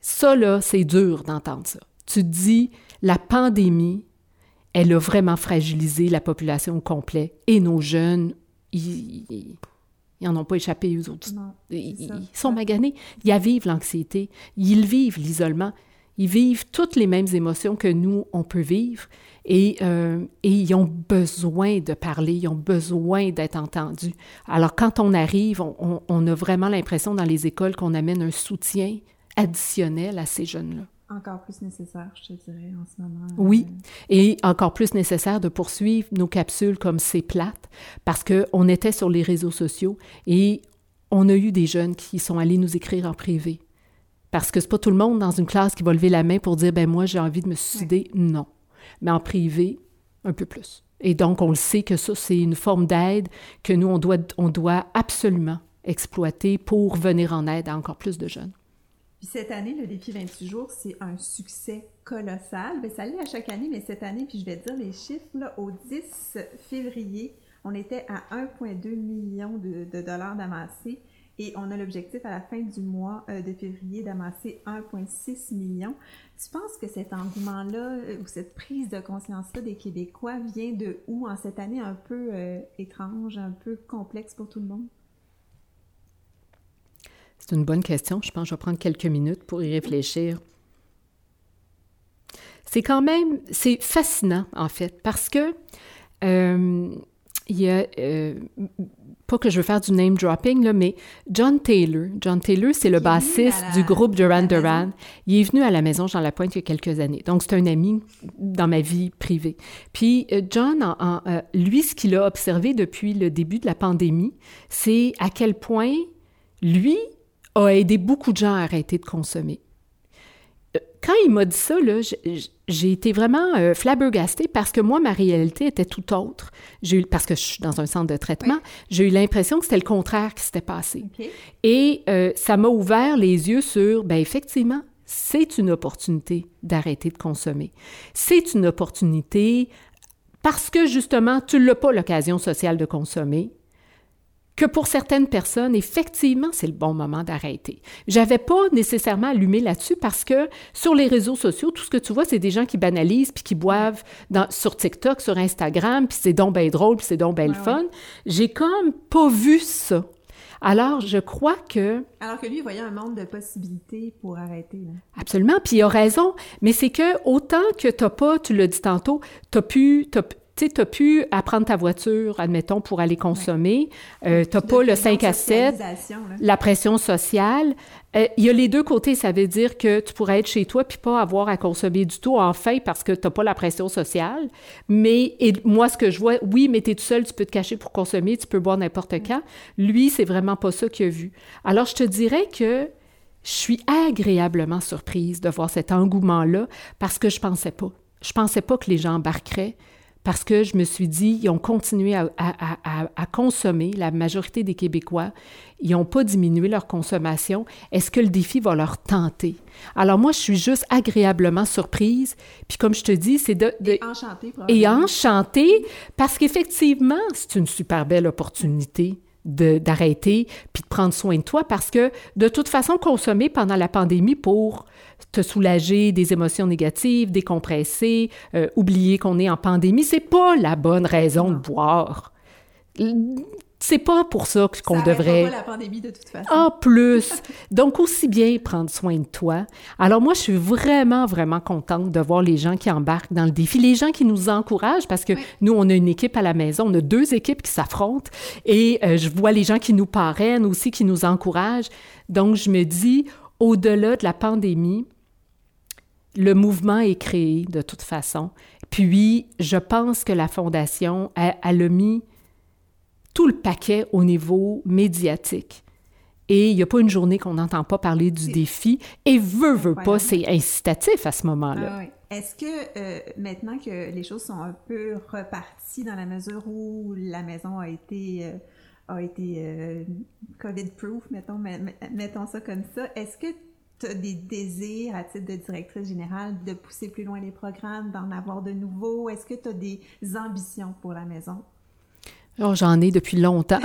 Ça, là, c'est dur d'entendre ça. Tu te dis, la pandémie, elle a vraiment fragilisé la population au complet et nos jeunes, ils n'en ont pas échappé, eux autres. ils, sont maganés. Ils vivent l'anxiété, ils vivent l'isolement, ils vivent toutes les mêmes émotions que nous, on peut vivre. Euh, et, ils ont besoin de parler, ils ont besoin d'être entendus. Alors, quand on arrive, on, a vraiment l'impression dans les écoles qu'on amène un soutien additionnel à ces jeunes-là. encore plus nécessaire, je te dirais, en ce moment. Oui, et encore plus nécessaire de poursuivre nos capsules comme c'est plate, parce qu'on était sur les réseaux sociaux et on a eu des jeunes qui sont allés nous écrire en privé. Parce que c'est pas tout le monde dans une classe qui va lever la main pour dire ben moi j'ai envie de me suicider. Non. Mais en privé, un peu plus. Et donc on le sait que ça c'est une forme d'aide que nous on doit on doit absolument exploiter pour venir en aide à encore plus de jeunes. Puis cette année, le défi 28 jours, c'est un succès colossal. Bien, ça l'est à chaque année, mais cette année, puis je vais dire les chiffres, là, au 10 février, on était à 1,2 million de, dollars d'amassés et on a l'objectif à la fin du mois euh, de février d'amasser 1,6 million. Tu penses que cet engouement-là euh, ou cette prise de conscience-là des Québécois vient de où en cette année un peu euh, étrange, un peu complexe pour tout le monde? C'est une bonne question. Je pense que je vais prendre quelques minutes pour y réfléchir. C'est quand même, c'est fascinant en fait, parce que il y a, euh, pas que je veux faire du name dropping, là, mais John Taylor, John Taylor, c'est le bassiste du groupe Duran Duran. Il est venu à la maison Jean Lapointe il y a quelques années. Donc, c'est un ami dans ma vie privée. Puis, euh, John, lui, ce qu'il a observé depuis le début de la pandémie, c'est à quel point lui, a aidé beaucoup de gens à arrêter de consommer. Euh, quand il m'a dit ça, j'ai été vraiment euh, flabbergastée parce que moi, ma réalité était tout autre. Eu, parce que je suis dans un centre de traitement, j'ai eu l'impression que c'était le contraire qui s'était passé. Et euh, ça m'a ouvert les yeux sur, ben effectivement, c'est une opportunité d'arrêter de consommer. C'est une opportunité parce que justement, tu n'as pas l'occasion sociale de consommer que pour certaines personnes, effectivement, c'est le bon moment d'arrêter. J'avais pas nécessairement allumé là-dessus parce que sur les réseaux sociaux, tout ce que tu vois, c'est des gens qui banalisent puis qui boivent dans, sur TikTok, sur Instagram, puis c'est donc bien drôle, puis c'est donc bien le fun. J'ai comme pas vu ça. Alors, je crois que... Alors que lui, il voyait un monde de possibilités pour arrêter. Absolument, puis il a raison. Mais c'est que autant que tu n'as pas, tu l'as dit tantôt, tu as pu, tu as pu apprendre ta voiture, admettons, pour aller consommer. Euh, tu n'as pas le 5 à 7, la pression sociale. Euh, il y a les deux côtés. Ça veut dire que tu pourrais être chez toi puis pas avoir à consommer du tout, enfin, parce que tu n'as pas la pression sociale. Mais et moi, ce que je vois, oui, mais tu es tout seul, tu peux te cacher pour consommer, tu peux boire n'importe quand. Lui, c'est vraiment pas ça qu'il a vu. Alors, je te dirais que je suis agréablement surprise de voir cet engouement-là parce que je pensais pas. Je pensais pas que les gens embarqueraient parce que je me suis dit, ils ont continué à, consommer, la majorité des Québécois, ils n'ont pas diminué leur consommation. Est-ce que le défi va leur tenter? Alors moi, je suis juste agréablement surprise. Puis comme je te dis, c'est de... et enchantée. Et enchantée, parce qu'effectivement, c'est une super belle opportunité d'arrêter puis de prendre soin de toi parce que de toute façon, consommer pendant la pandémie pour te soulager des émotions négatives, décompresser, euh, oublier qu'on est en pandémie, c'est pas la bonne raison de boire. C'est pas pour ça qu'on devrait. Pas la pandémie de toute façon. En plus. Donc, aussi bien prendre soin de toi. Alors, moi, je suis vraiment, vraiment contente de voir les gens qui embarquent dans le défi, les gens qui nous encouragent, parce que nous, on a une équipe à la maison, on a deux équipes qui s'affrontent et euh, je vois les gens qui nous parrainent aussi, qui nous encouragent. Donc, je me dis, au-delà de la pandémie, le mouvement est créé de toute façon. Puis, je pense que la Fondation, a a mis tout le paquet au niveau médiatique. Et il n'y a pas une journée qu'on n'entend pas parler du défi. Et veut, veut pas, c'est incitatif à ce moment-là. Ah Est-ce que euh, maintenant que les choses sont un peu reparties dans la mesure où la maison a été, euh, a été euh, COVID-proof, mettons, mettons ça comme ça, est-ce que tu as des désirs à titre de directrice générale de pousser plus loin les programmes, d'en avoir de nouveaux? Est-ce que tu as des ambitions pour la maison? Oh, j'en ai depuis longtemps.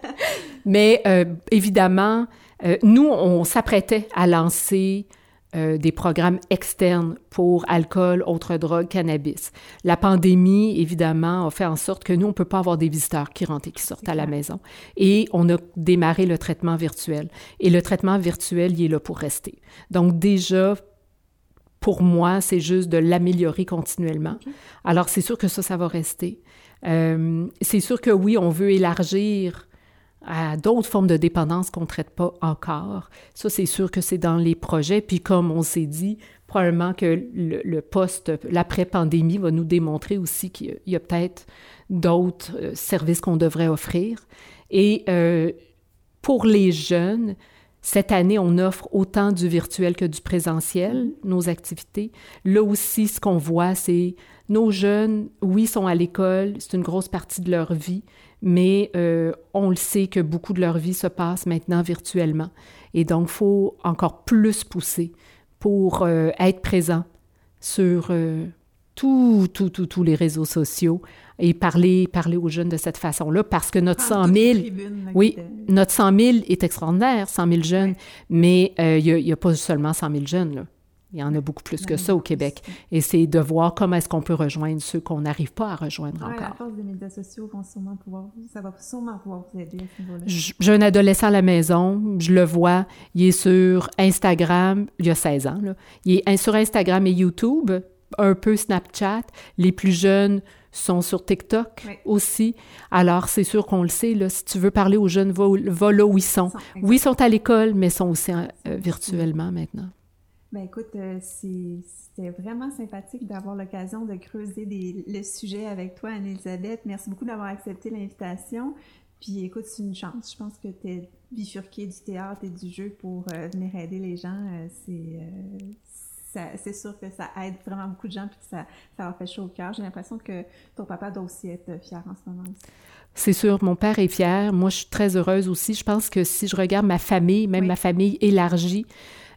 Mais euh, évidemment, euh, nous, on s'apprêtait à lancer euh, des programmes externes pour alcool, autres drogues, cannabis. La pandémie, évidemment, a fait en sorte que nous, on ne peut pas avoir des visiteurs qui rentrent et qui sortent à la maison. Et on a démarré le traitement virtuel. Et le traitement virtuel, il est là pour rester. Donc déjà, pour moi, c'est juste de l'améliorer continuellement. Alors, c'est sûr que ça, ça va rester. Euh, c'est sûr que oui, on veut élargir à d'autres formes de dépendance qu'on ne traite pas encore. Ça, c'est sûr que c'est dans les projets. Puis comme on s'est dit, probablement que le, poste, l'après-pandémie va nous démontrer aussi qu'il y a, peut-être d'autres euh, services qu'on devrait offrir. Et euh, pour les jeunes, cette année, on offre autant du virtuel que du présentiel, nos activités. Là aussi, ce qu'on voit, c'est nos jeunes, oui, sont à l'école, c'est une grosse partie de leur vie, mais euh, on le sait que beaucoup de leur vie se passe maintenant virtuellement. Et donc, il faut encore plus pousser pour euh, être présent sur euh, tous les réseaux sociaux et parler, parler aux jeunes de cette façon-là, parce que notre 100 000, oui, notre 100 000 est extraordinaire, 100 000 jeunes, mais il n'y a, a, pas seulement 100 000 jeunes, là. Il y en a beaucoup plus que ça au Québec. Et c'est de voir comment est-ce qu'on peut rejoindre ceux qu'on n'arrive pas à rejoindre encore. À force des médias sociaux vont sûrement pouvoir, ça va sûrement pouvoir vous aider à ce niveau-là. J'ai un adolescent à la maison, je le vois, il est sur Instagram, il y a 16 ans, là. il est sur Instagram et YouTube, un peu Snapchat. Les plus jeunes sont sur TikTok aussi. Alors, c'est sûr qu'on le sait, là, si tu veux parler aux jeunes, va, là où ils sont. Oui, ils sont à l'école, mais sont aussi euh, virtuellement maintenant. Ben écoute, euh, c'était vraiment sympathique d'avoir l'occasion de creuser le sujet avec toi, Anne-Elisabeth. Merci beaucoup d'avoir accepté l'invitation. Puis écoute, c'est une chance. Je pense que tu es bifurqué du théâtre et du jeu pour euh, venir aider les gens. Euh, c'est sûr que ça aide vraiment beaucoup de gens puis que ça, ça leur fait chaud au cœur. J'ai l'impression que ton papa doit aussi être fier en ce moment. C'est sûr, mon père est fier. Moi, je suis très heureuse aussi. Je pense que si je regarde ma famille, même ma famille élargie,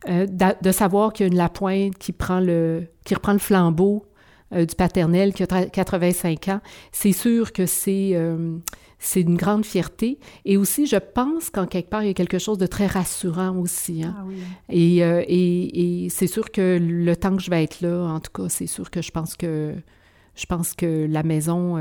euh, de savoir qu'il y a une Lapointe qui, prend le, qui reprend le flambeau euh, du paternel qui a 85 ans, c'est sûr que c'est euh, c'est une grande fierté. Et aussi, je pense qu'en quelque part, il y a quelque chose de très rassurant aussi. Hein. Ah oui. et, et, et c'est sûr que le temps que je vais être là, en tout cas, c'est sûr que je pense que je pense que la maison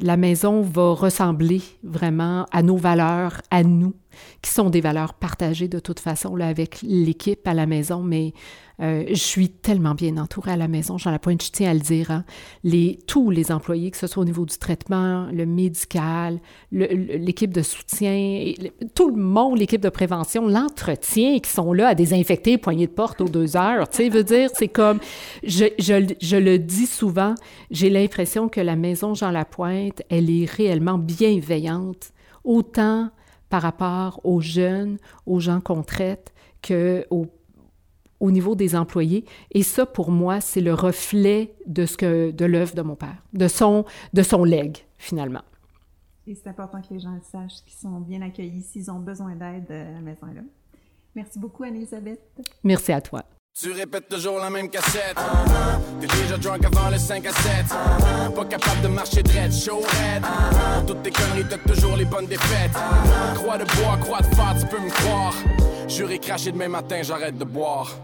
la maison va ressembler vraiment à nos valeurs, à nous, qui sont des valeurs partagées de toute façon là, avec l'équipe à la maison, mais euh, je suis tellement bien entourée à la maison, j'en ai point, je tiens à le dire. Hein. Les, tous les employés, que ce soit au niveau du traitement, le médical, l'équipe de soutien, tout le monde, l'équipe de prévention, l'entretien, qui sont là à désinfecter poignées de porte aux deux heures. Tu sais, veut dire, c'est comme, je, je, je, le dis souvent, j'ai l'impression que la maison Jean Lapointe, elle est réellement bienveillante, autant par rapport aux jeunes, aux gens qu'on traite, qu'aux au niveau des employés. Et ça, pour moi, c'est le reflet de ce que de l'œuvre de mon père, de son, de son legs, finalement. Et c'est important que les gens le sachent, qu'ils sont bien accueillis s'ils ont besoin d'aide euh, à la maison là. Merci beaucoup, Anne-Elisabeth. Merci à toi. Tu répètes toujours la même cassette. T'es déjà drunk avant les 5 à 7. Pas capable de marcher dread, show red. toutes tes conneries, t'as toujours les bonnes défaites. Croix de bois, croix de phare, tu peux me croire. Juré cracher demain matin, j'arrête de boire.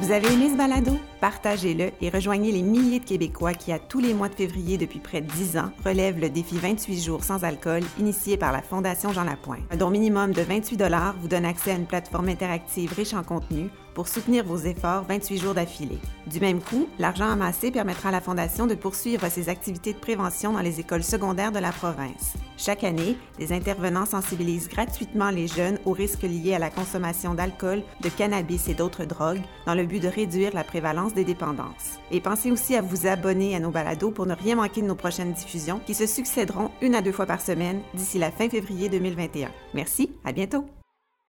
Vous avez aimé ce balado? Partagez-le et rejoignez les milliers de Québécois qui, à tous les mois de février depuis près de 10 ans, relèvent le défi 28 jours sans alcool initié par la Fondation Jean Lapointe. Un don minimum de 28 vous donne accès à une plateforme interactive riche en contenu pour soutenir vos efforts 28 jours d'affilée. Du même coup, l'argent amassé permettra à la Fondation de poursuivre ses activités de prévention dans les écoles secondaires de la province. Chaque année, des intervenants sensibilisent gratuitement les jeunes aux risques liés à la consommation d'alcool, de cannabis et d'autres drogues dans le but de réduire la prévalence des dépendances. Et pensez aussi à vous abonner à nos balados pour ne rien manquer de nos prochaines diffusions qui se succéderont une à deux fois par semaine d'ici la fin février 2021. Merci, à bientôt!